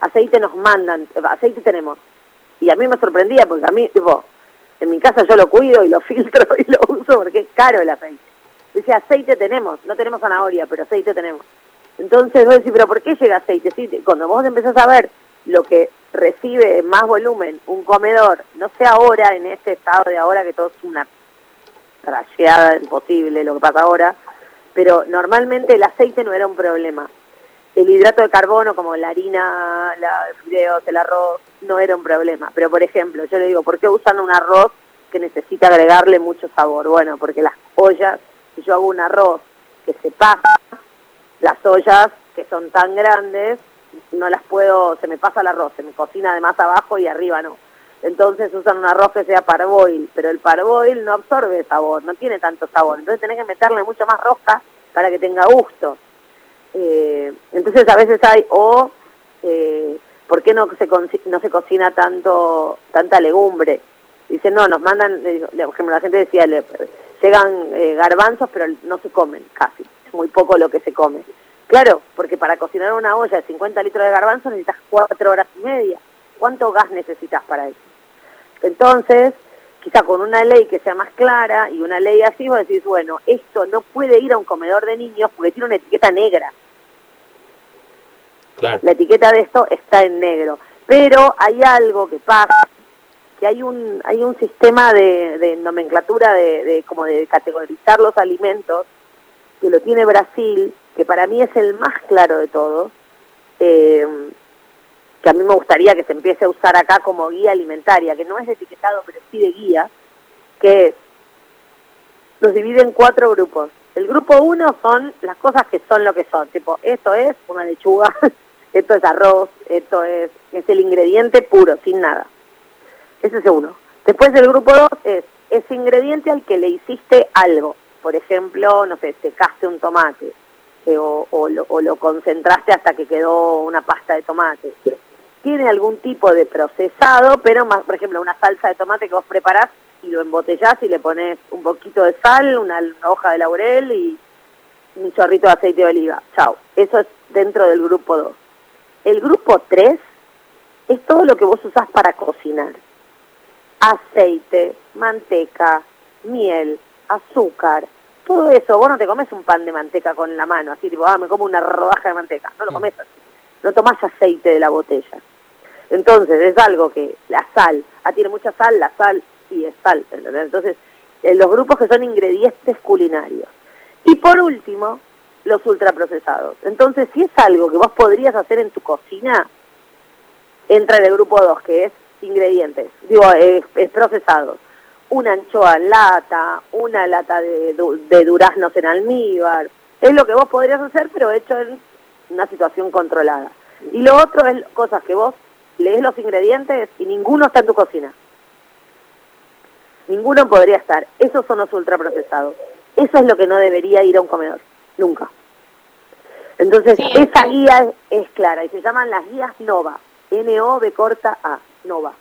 Aceite nos mandan, aceite tenemos. Y a mí me sorprendía porque a mí, tipo, en mi casa yo lo cuido y lo filtro y lo uso porque es caro el aceite. Dice, aceite tenemos, no tenemos zanahoria, pero aceite tenemos. Entonces vos decís, pero ¿por qué llega aceite? Sí, cuando vos empezás a ver lo que recibe más volumen un comedor, no sé ahora, en este estado de ahora que todo es una trasheada imposible lo que pasa ahora, pero normalmente el aceite no era un problema. El hidrato de carbono, como la harina, la fideos, el arroz, no era un problema. Pero, por ejemplo, yo le digo, ¿por qué usan un arroz que necesita agregarle mucho sabor? Bueno, porque las ollas, si yo hago un arroz que se pasa, las ollas que son tan grandes, no las puedo, se me pasa el arroz, se me cocina de más abajo y arriba no. Entonces usan un arroz que sea parboil, pero el parboil no absorbe sabor, no tiene tanto sabor. Entonces tenés que meterle mucho más rosca para que tenga gusto. Eh, entonces a veces hay, o, eh, ¿por qué no se, no se cocina tanto tanta legumbre? Dicen, no, nos mandan, por ejemplo, la gente decía, le- llegan eh, garbanzos, pero no se comen casi, muy poco lo que se come. Claro, porque para cocinar una olla de 50 litros de garbanzos necesitas cuatro horas y media. ¿Cuánto gas necesitas para eso? Entonces, quizá con una ley que sea más clara y una ley así, vos decís, bueno, esto no puede ir a un comedor de niños porque tiene una etiqueta negra. La etiqueta de esto está en negro. Pero hay algo que pasa, que hay un, hay un sistema de, de nomenclatura de, de como de categorizar los alimentos que lo tiene Brasil, que para mí es el más claro de todos, eh, que a mí me gustaría que se empiece a usar acá como guía alimentaria, que no es etiquetado, pero sí de guía, que es, los divide en cuatro grupos. El grupo uno son las cosas que son lo que son, tipo, esto es una lechuga, esto es arroz, esto es, es el ingrediente puro, sin nada. Ese es uno. Después el grupo dos es ese ingrediente al que le hiciste algo. Por ejemplo, no sé, secaste un tomate eh, o, o lo, o lo concentraste hasta que quedó una pasta de tomate. Tiene algún tipo de procesado, pero más, por ejemplo, una salsa de tomate que vos preparás y lo embotellás y le pones un poquito de sal, una, hoja de laurel y un chorrito de aceite de oliva. Chao. Eso es dentro del grupo 2. El grupo 3 es todo lo que vos usás para cocinar. Aceite, manteca, miel, azúcar, todo eso. Vos no te comes un pan de manteca con la mano, así tipo, ah, me como una rodaja de manteca. No lo comes así. No tomás aceite de la botella. Entonces, es algo que la sal, ah, tiene mucha sal, la sal sí es sal. ¿entendés? Entonces, eh, los grupos que son ingredientes culinarios. Y por último, los ultraprocesados. Entonces, si es algo que vos podrías hacer en tu cocina, entra en el grupo 2, que es ingredientes, digo, es, es procesados. Una anchoa en lata, una lata de, de duraznos en almíbar. Es lo que vos podrías hacer, pero hecho en una situación controlada. Y lo otro es cosas que vos lees los ingredientes y ninguno está en tu cocina. Ninguno podría estar. Esos son los ultraprocesados. Eso es lo que no debería ir a un comedor. Nunca. Entonces, esa guía es, es clara y se llaman las guías NOVA. N-O-V corta A. NOVA.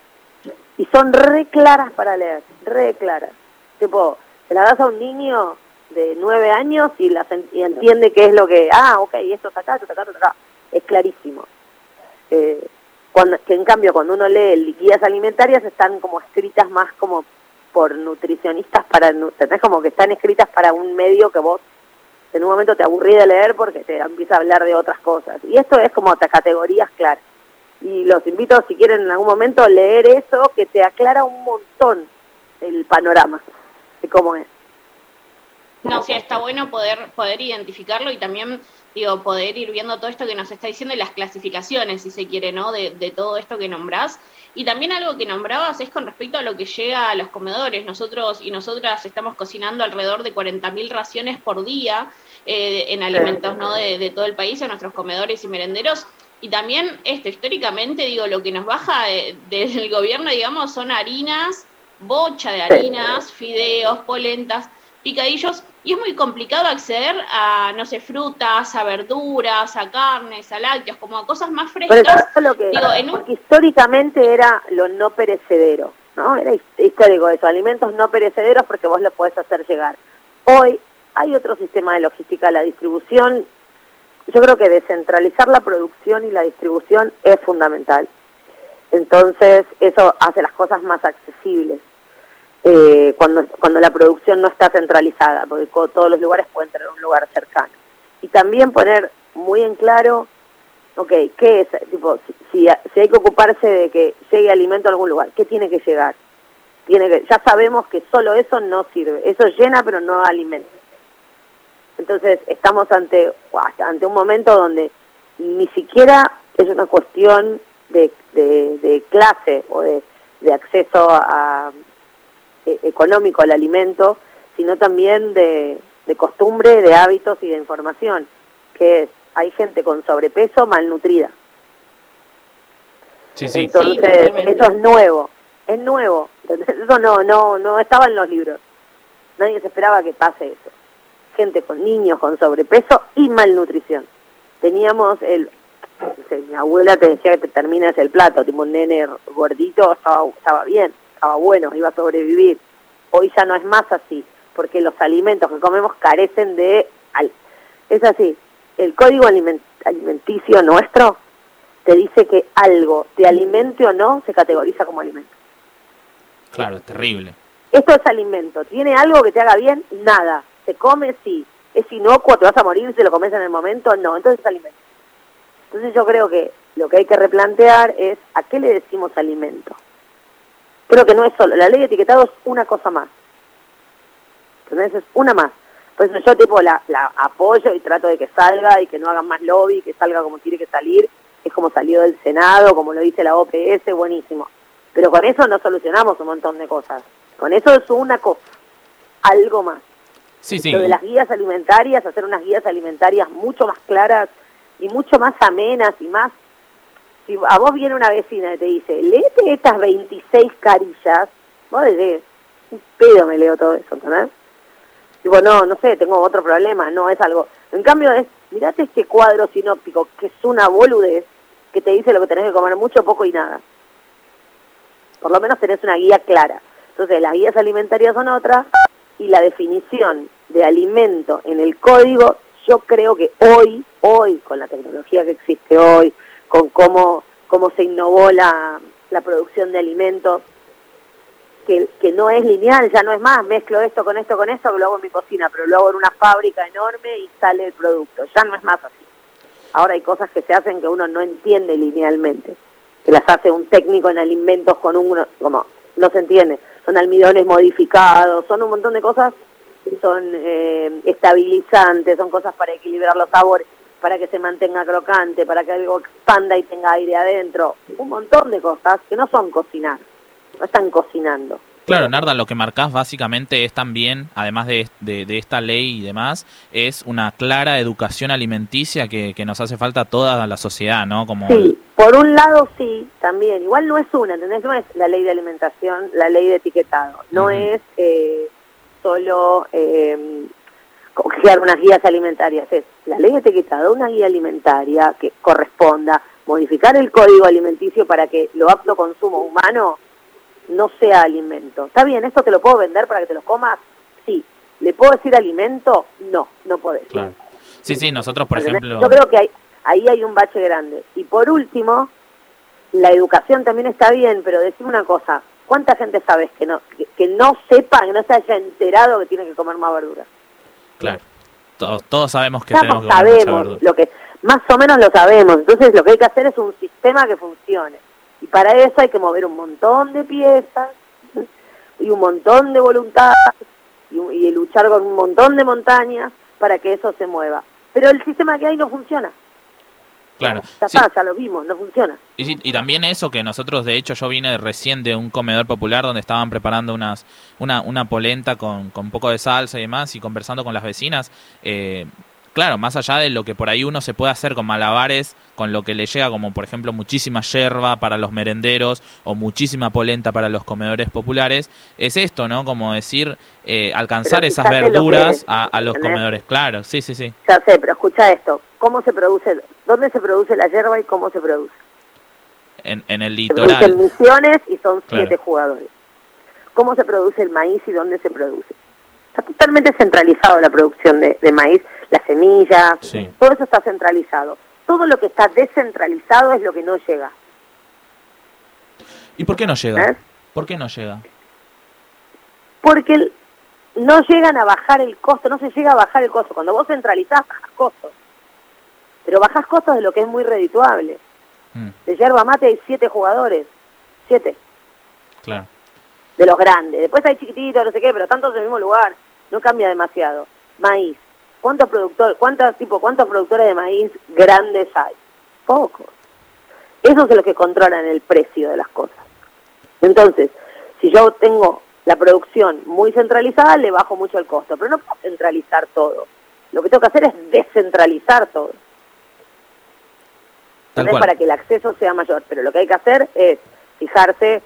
Y son re claras para leer. Re claras. Tipo, se la das a un niño de nueve años y, las en- y entiende qué es lo que... Ah, ok, esto está acá, esto está acá, esto está acá. Es clarísimo. Eh, cuando, que en cambio cuando uno lee guías alimentarias están como escritas más como por nutricionistas para ¿entendés? como que están escritas para un medio que vos en un momento te aburrí de leer porque te empieza a hablar de otras cosas y esto es como categorías claras y los invito si quieren en algún momento leer eso que te aclara un montón el panorama de cómo es No, sí, está bueno poder, poder identificarlo y también, digo, poder ir viendo todo esto que nos está diciendo y las clasificaciones, si se quiere, ¿no? De, de todo esto que nombrás. Y también algo que nombrabas es con respecto a lo que llega a los comedores. Nosotros y nosotras estamos cocinando alrededor de 40.000 raciones por día eh, en alimentos, ¿no? De, de todo el país, en nuestros comedores y merenderos. Y también esto, históricamente, digo, lo que nos baja de- del gobierno, digamos, son harinas, bocha de harinas, fideos, polentas, picadillos, y es muy complicado acceder a, no sé, frutas, a verduras, a carnes, a lácteos, como a cosas más Pero frescas. es lo que, Digo, en un- porque históricamente era lo no perecedero, ¿no? Era his- histórico eso, alimentos no perecederos porque vos los podés hacer llegar. Hoy hay otro sistema de logística, la distribución. Yo creo que descentralizar la producción y la distribución es fundamental. Entonces, eso hace las cosas más accesibles. eh, cuando, cuando la producción no está centralizada, porque todos los lugares pueden tener un lugar cercano. Y también poner muy en claro, ok, ¿qué es? Tipo, si, si, si hay que ocuparse de que llegue alimento a algún lugar, ¿qué tiene que llegar? Tiene que, ya sabemos que solo eso no sirve, eso llena pero no alimenta. Entonces estamos ante, ante un momento donde ni siquiera es una cuestión de, de, de clase o de, de acceso a, e- económico al alimento, sino también de, de costumbre, de hábitos y de información, que es, hay gente con sobrepeso malnutrida. Sí, sí. Entonces, eso es nuevo, es nuevo. Eso no, no, no estaba en los libros. Nadie se esperaba que pase eso. Gente con niños con sobrepeso y malnutrición. Teníamos el, mi abuela te decía que te terminas el plato, tipo un nene gordito, estaba, estaba bien, estaba bueno, iba a sobrevivir. Hoy ya no es más así, porque los alimentos que comemos carecen de... al- Es así, el código aliment- alimenticio nuestro te dice que algo, te alimente o no, se categoriza como alimento. Claro, es terrible. Esto es alimento. ¿Tiene algo que te haga bien? Nada. ¿Se come? Sí. ¿Es inocuo? ¿Te vas a morir si lo comes en el momento? No. Entonces es alimento. Entonces yo creo que lo que hay que replantear es a qué le decimos alimento. Creo que no es solo, la ley de etiquetado es una cosa más. Entonces es una más. Por eso yo tipo la, la apoyo y trato de que salga y que no hagan más lobby, que salga como tiene que salir. Es como salió del Senado, como lo dice la OPS, buenísimo. Pero con eso no solucionamos un montón de cosas. Con eso es una cosa, algo más. Lo de las guías alimentarias, hacer unas guías alimentarias mucho más claras y mucho más amenas y más... Si a vos viene una vecina y te dice, léete estas 26 carillas, vos decís, un pedo me leo todo eso, ¿entendés? Digo, no, no sé, tengo otro problema, no es algo... En cambio es, mirate este cuadro sinóptico, que es una boludez, que te dice lo que tenés que comer mucho, poco y nada. Por lo menos tenés una guía clara. Entonces, las guías alimentarias son otras y la definición de alimento en el código, yo creo que hoy, hoy, con la tecnología que existe hoy, con cómo, cómo se innovó la, la producción de alimentos, que, que no es lineal, ya no es más, mezclo esto con esto con esto, que lo hago en mi cocina, pero lo hago en una fábrica enorme y sale el producto, ya no es más así. Ahora hay cosas que se hacen que uno no entiende linealmente, que las hace un técnico en alimentos con un, como, no se entiende, son almidones modificados, son un montón de cosas, son eh, estabilizantes, son cosas para equilibrar los sabores, para que se mantenga crocante, para que algo expanda y tenga aire adentro, un montón de cosas que no son cocinar, no están cocinando. Claro, Narda, lo que marcás básicamente es también, además de, de- de esta ley y demás, es una clara educación alimenticia que, que nos hace falta a toda la sociedad, ¿no? Como Sí, por un lado sí, también. Igual no es una, ¿entendés? No es la ley de alimentación, la ley de etiquetado. No es eh, solo eh, crear unas guías alimentarias. Es la ley de etiquetado, una guía alimentaria que corresponda modificar el código alimenticio para que lo apto consumo humano no sea alimento. Está bien, ¿esto te lo puedo vender para que te lo comas? Sí. ¿Le puedo decir alimento? No, no podés. Claro. Sí, sí, nosotros, por ¿Entendés? ejemplo... Yo creo que hay, ahí hay un bache grande. Y por último, la educación también está bien, pero decime una cosa, ¿cuánta gente sabes que no que, que no sepa, que no se haya enterado que tiene que comer más verduras? Claro. Todos, todos sabemos que tenemos que comer sabemos lo que más o menos lo sabemos. Entonces lo que hay que hacer es un sistema que funcione. Y para eso hay que mover un montón de piezas y un montón de voluntad y, y luchar con un montón de montañas para que eso se mueva. Pero el sistema que hay no funciona. Claro. Ya Sí, ya lo vimos, no funciona. Y, y también eso que nosotros, de hecho, yo vine recién de un comedor popular donde estaban preparando unas una, una polenta con, con un poco de salsa y demás y conversando con las vecinas. eh, claro, más allá de lo que por ahí uno se puede hacer con malabares, con lo que le llega como por ejemplo muchísima yerba para los merenderos o muchísima polenta para los comedores populares, es esto, ¿no? Como decir, eh, alcanzar esas verduras es, a, a los ¿entendés? comedores. Claro, sí, sí, sí. Ya sé, pero escucha esto. ¿Cómo se produce? ¿Dónde se produce la hierba y cómo se produce? En, en el Se litoral. misiones y son Claro. siete jugadores. ¿Cómo se produce el maíz y dónde se produce? Está totalmente centralizado la producción de, de maíz, las semillas, Sí. todo eso está centralizado. Todo lo que está descentralizado es lo que no llega. ¿Y por qué no llega? ¿Eh? ¿Por qué no llega? Porque el- no llegan a bajar el costo, no se llega a bajar el costo. Cuando vos centralizás, bajás costos. Pero bajás costos de lo que es muy redituable. Mm. De yerba mate hay siete jugadores, siete, Claro. de los grandes. Después hay chiquititos, no sé qué, pero están todos en el mismo lugar. No cambia demasiado. Maíz. ¿Cuántos productores, cuántos, tipo, cuántos productores de maíz grandes hay? Pocos. Esos son los que controlan el precio de las cosas. Entonces, si yo tengo la producción muy centralizada, le bajo mucho el costo. Pero no puedo centralizar todo. Lo que tengo que hacer es descentralizar todo. Tal cual. para que el acceso sea mayor. Pero lo que hay que hacer es fijarse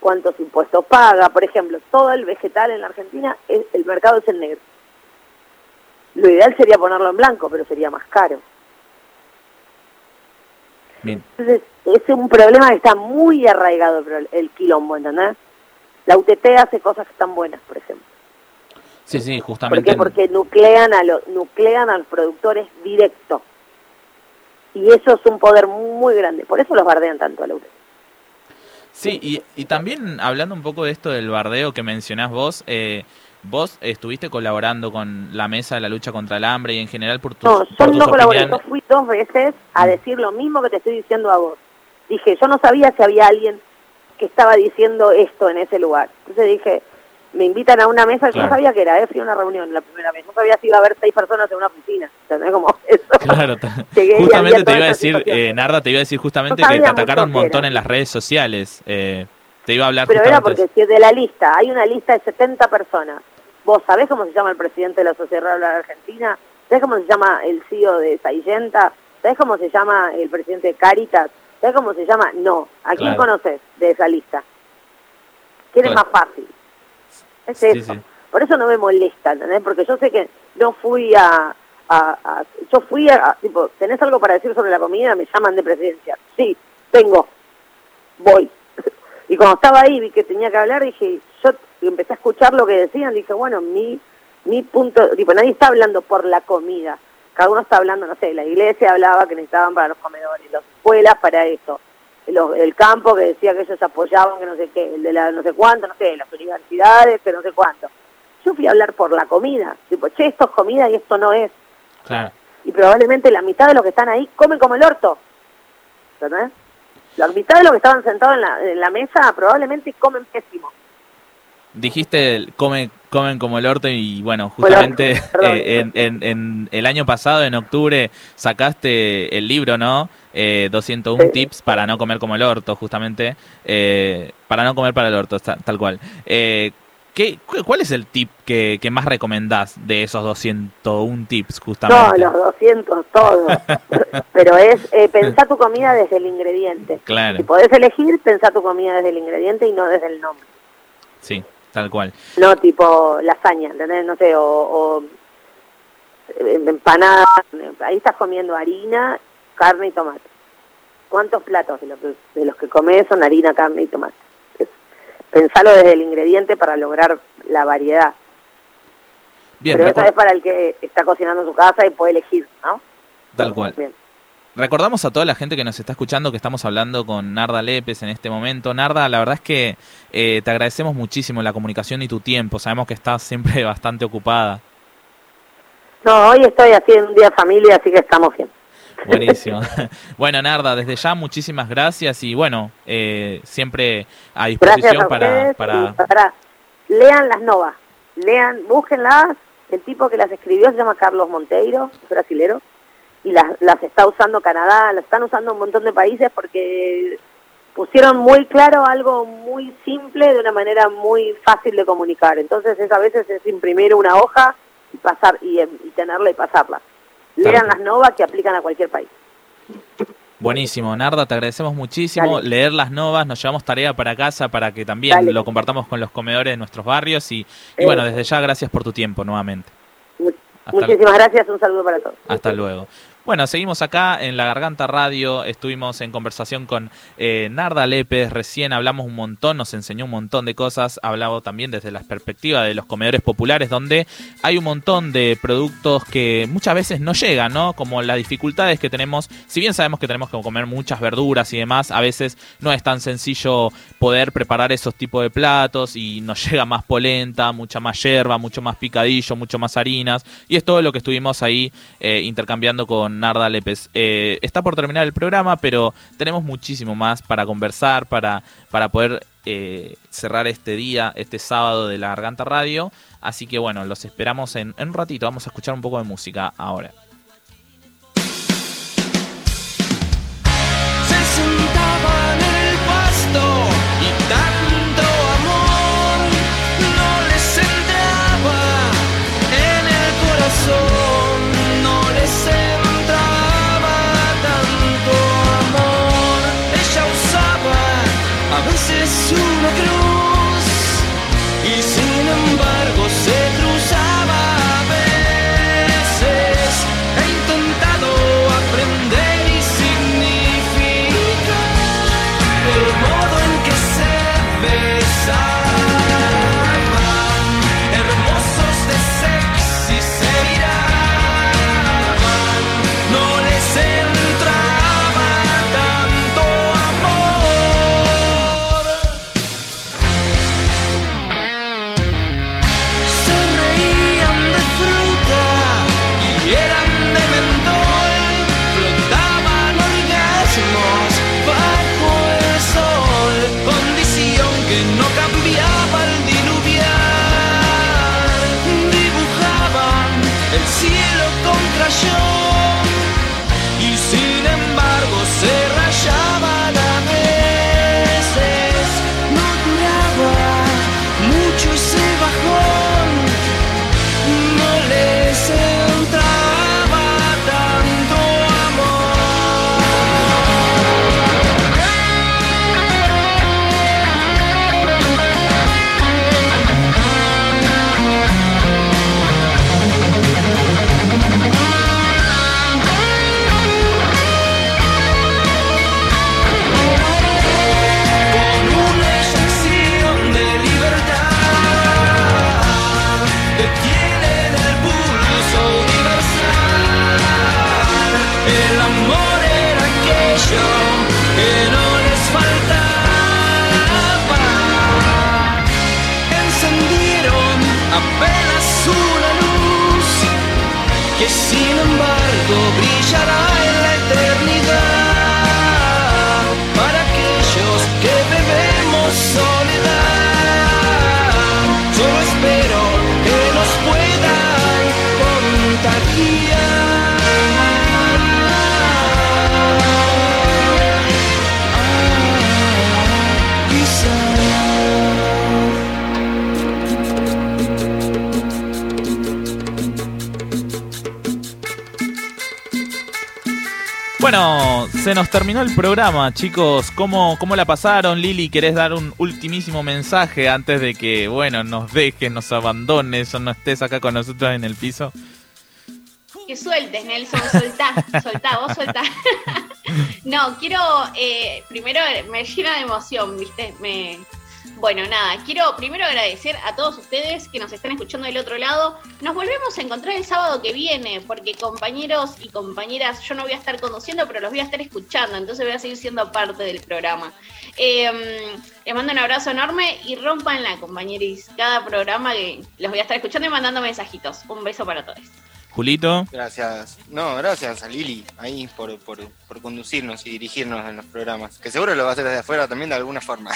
cuántos impuestos paga. Por ejemplo, todo el vegetal en la Argentina, es- el mercado es el negro. Lo ideal sería ponerlo en blanco, pero sería más caro. Bien. Entonces, es un problema que está muy arraigado el, el quilombo, ¿entendés? La UTT hace cosas que están buenas, por ejemplo. Sí, sí, ¿Por justamente. qué? Porque nuclean a, los nuclean a los productores directo. Y eso es un poder muy grande. Por eso los bardean tanto a la UTT. Sí, y, y también hablando un poco de esto del bardeo que mencionás vos, eh, vos estuviste colaborando con la mesa de la lucha contra el hambre y en general por tus, No, por yo tus no colaboré. Yo fui dos veces a decir lo mismo que te estoy diciendo a vos. Dije, yo no sabía si había alguien que estaba diciendo esto en ese lugar. Entonces dije, me invitan a una mesa, yo Claro. no sabía que era, eh, fui a una reunión la primera vez. No sabía si iba a haber seis personas en una oficina. ¿Entendés? Como eso. Claro, justamente te iba a decir, eh, Narda, te iba a decir justamente No que te atacaron un montón era. en las redes sociales. eh, te iba a hablar Pero era porque si de la lista, hay una lista de 70 personas. ¿Vos sabés cómo se llama el presidente de la Sociedad Rural Argentina? ¿Sabés cómo se llama el CEO de Saillenta? ¿Sabés cómo se llama el presidente de Caritas? ¿Sabés cómo se llama? No. ¿A quién Claro. conoces de esa lista? ¿Quién es más fácil? Es Sí, eso. sí. Por eso no me molesta, ¿entendés? Porque yo sé que no fui a... a- a- yo fui a, a- Tipo, ¿tenés algo para decir sobre la comida? Me llaman de presidencia. Sí, tengo. Voy. Y cuando estaba ahí vi que tenía que hablar, dije, yo empecé a escuchar lo que decían, dije, bueno, mi, mi punto, tipo, nadie está hablando por la comida, cada uno está hablando, no sé, la iglesia hablaba que necesitaban para los comedores, las escuelas para eso, los- el campo que decía que ellos apoyaban, que no sé qué, el de la no sé cuánto, no sé, las universidades, que no sé cuánto. Yo fui a hablar por la comida, tipo, che, esto es comida y esto no es. Claro. Y probablemente la mitad de los que están ahí comen como el orto. ¿Entendés? La mitad de los que estaban sentados en la, en la mesa probablemente comen pésimo. Dijiste, el come, comen como el orto y bueno, justamente eh, en, en- en el año pasado, en octubre, sacaste el libro, ¿no? Eh, 201 Sí. tips para no comer como el orto, justamente. eh, para no comer para el orto, ta- tal cual. Eh, ¿qué, cu- ¿Cuál es el tip que, que más recomendás de esos 201 tips, No, justamente? los 200, todos. Pero es eh, pensar tu comida desde el ingrediente. Claro, Si podés elegir, pensar tu comida desde el ingrediente y no desde el nombre. sí, tal cual. No tipo lasaña, ¿entendés? No sé, o, o eh, empanada. Ahí estás comiendo harina, carne y tomate. ¿Cuántos platos de, lo que- de los que comes son harina, carne y tomate? Pensalo desde el ingrediente para lograr la variedad. Bien, Pero eso es para el que está cocinando en su casa y puede elegir, ¿no? tal cual. Bien. Recordamos a toda la gente que nos está escuchando que estamos hablando con Narda Lepes en este momento. Narda, la verdad es que eh, te agradecemos muchísimo la comunicación y tu tiempo. Sabemos que estás siempre bastante ocupada. No, hoy estoy así en un día de familia, así que estamos bien. Buenísimo. bueno, Narda, desde ya muchísimas gracias y bueno, eh, siempre a disposición a para, para- lean las novas, lean, búsquenlas. El tipo que las escribió se llama Carlos Monteiro, es brasilero, y las, las está usando Canadá, las están usando un montón de países porque pusieron muy claro algo muy simple de una manera muy fácil de comunicar. Entonces es a veces es imprimir una hoja y pasar y, y tenerla y pasarla. Lean las novas que aplican a cualquier país. Buenísimo, Narda, te agradecemos muchísimo. Dale. Leer las novas, nos llevamos tarea para casa para que también Dale. lo compartamos con los comedores de nuestros barrios y, y Eh. bueno, desde ya gracias por tu tiempo nuevamente. Hasta- Muchísimas gracias, un saludo para todos. Hasta luego. Bueno, seguimos acá en La Garganta Radio, estuvimos en conversación con eh, Narda Lépez, recién hablamos un montón, nos enseñó un montón de cosas, hablaba también desde la perspectiva de los comedores populares, donde hay un montón de productos que muchas veces no llegan, ¿no? Como las dificultades que tenemos, si bien sabemos que tenemos que comer muchas verduras y demás, a veces no es tan sencillo poder preparar esos tipos de platos y nos llega más polenta, mucha más yerba, mucho más picadillo, mucho más harinas, y es todo lo que estuvimos ahí eh, intercambiando con Narda Lépez. Eh, está por terminar el programa, pero tenemos muchísimo más para conversar, para, para poder eh, cerrar este día, este sábado de la Garganta Radio. Así que bueno, los esperamos en, en un ratito. Vamos a escuchar un poco de música ahora. Veces una cruz Bueno, se nos terminó el programa, chicos. ¿Cómo, cómo la pasaron? Lili, ¿querés dar un ultimísimo mensaje antes de que, bueno, nos dejes, nos abandones o no estés acá con nosotros en el piso? Que sueltes, Nelson, soltá, soltá, vos soltá. no, quiero, eh, primero me llena de emoción, ¿viste? Me, bueno, nada, quiero primero agradecer a todos ustedes que nos están escuchando del otro lado. Nos volvemos a encontrar el sábado que viene, porque compañeros y compañeras, yo no voy a estar conduciendo, pero los voy a estar escuchando, entonces voy a seguir siendo parte del programa. Eh, les mando un abrazo enorme y rompan la compañeris cada programa que los voy a estar escuchando y mandando mensajitos. Un beso para todos. Julito. Gracias. No, gracias a Lili ahí por, por, por conducirnos y dirigirnos en los programas. Que seguro lo va a hacer desde afuera también de alguna forma.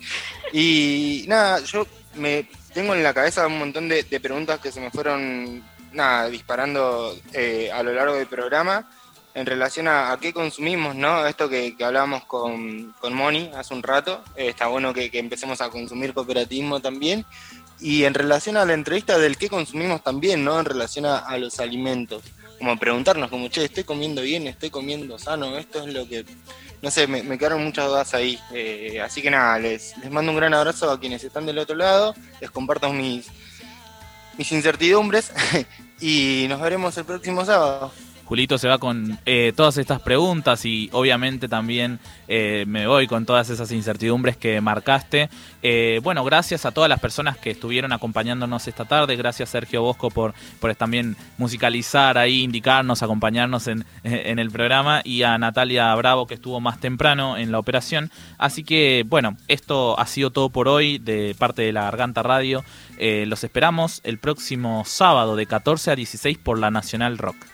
y nada, yo me tengo en la cabeza un montón de, de preguntas que se me fueron nada, disparando eh, a lo largo del programa en relación a, a qué consumimos, ¿no? Esto que, que hablábamos con, con Moni hace un rato. Eh, está bueno que, que empecemos a consumir cooperativismo también. Y en relación a la entrevista del qué consumimos también, ¿no? En relación a, los alimentos. Como preguntarnos, como, che, estoy comiendo bien, estoy comiendo sano, esto es lo que... No sé, me, me quedaron muchas dudas ahí. Eh, así que nada, les, les mando un gran abrazo a quienes están del otro lado. Les comparto mis, mis incertidumbres. y nos veremos el próximo sábado. Julito se va con eh, todas estas preguntas y obviamente también eh, me voy con todas esas incertidumbres que marcaste. Eh, bueno, gracias a todas las personas que estuvieron acompañándonos esta tarde. Gracias Sergio Bosco por, por también musicalizar ahí, indicarnos, acompañarnos en, en el programa y a Natalia Bravo que estuvo más temprano en la operación. Así que bueno, esto ha sido todo por hoy de parte de la Garganta Radio. los esperamos el próximo sábado de 14 a 16 por la Nacional Rock.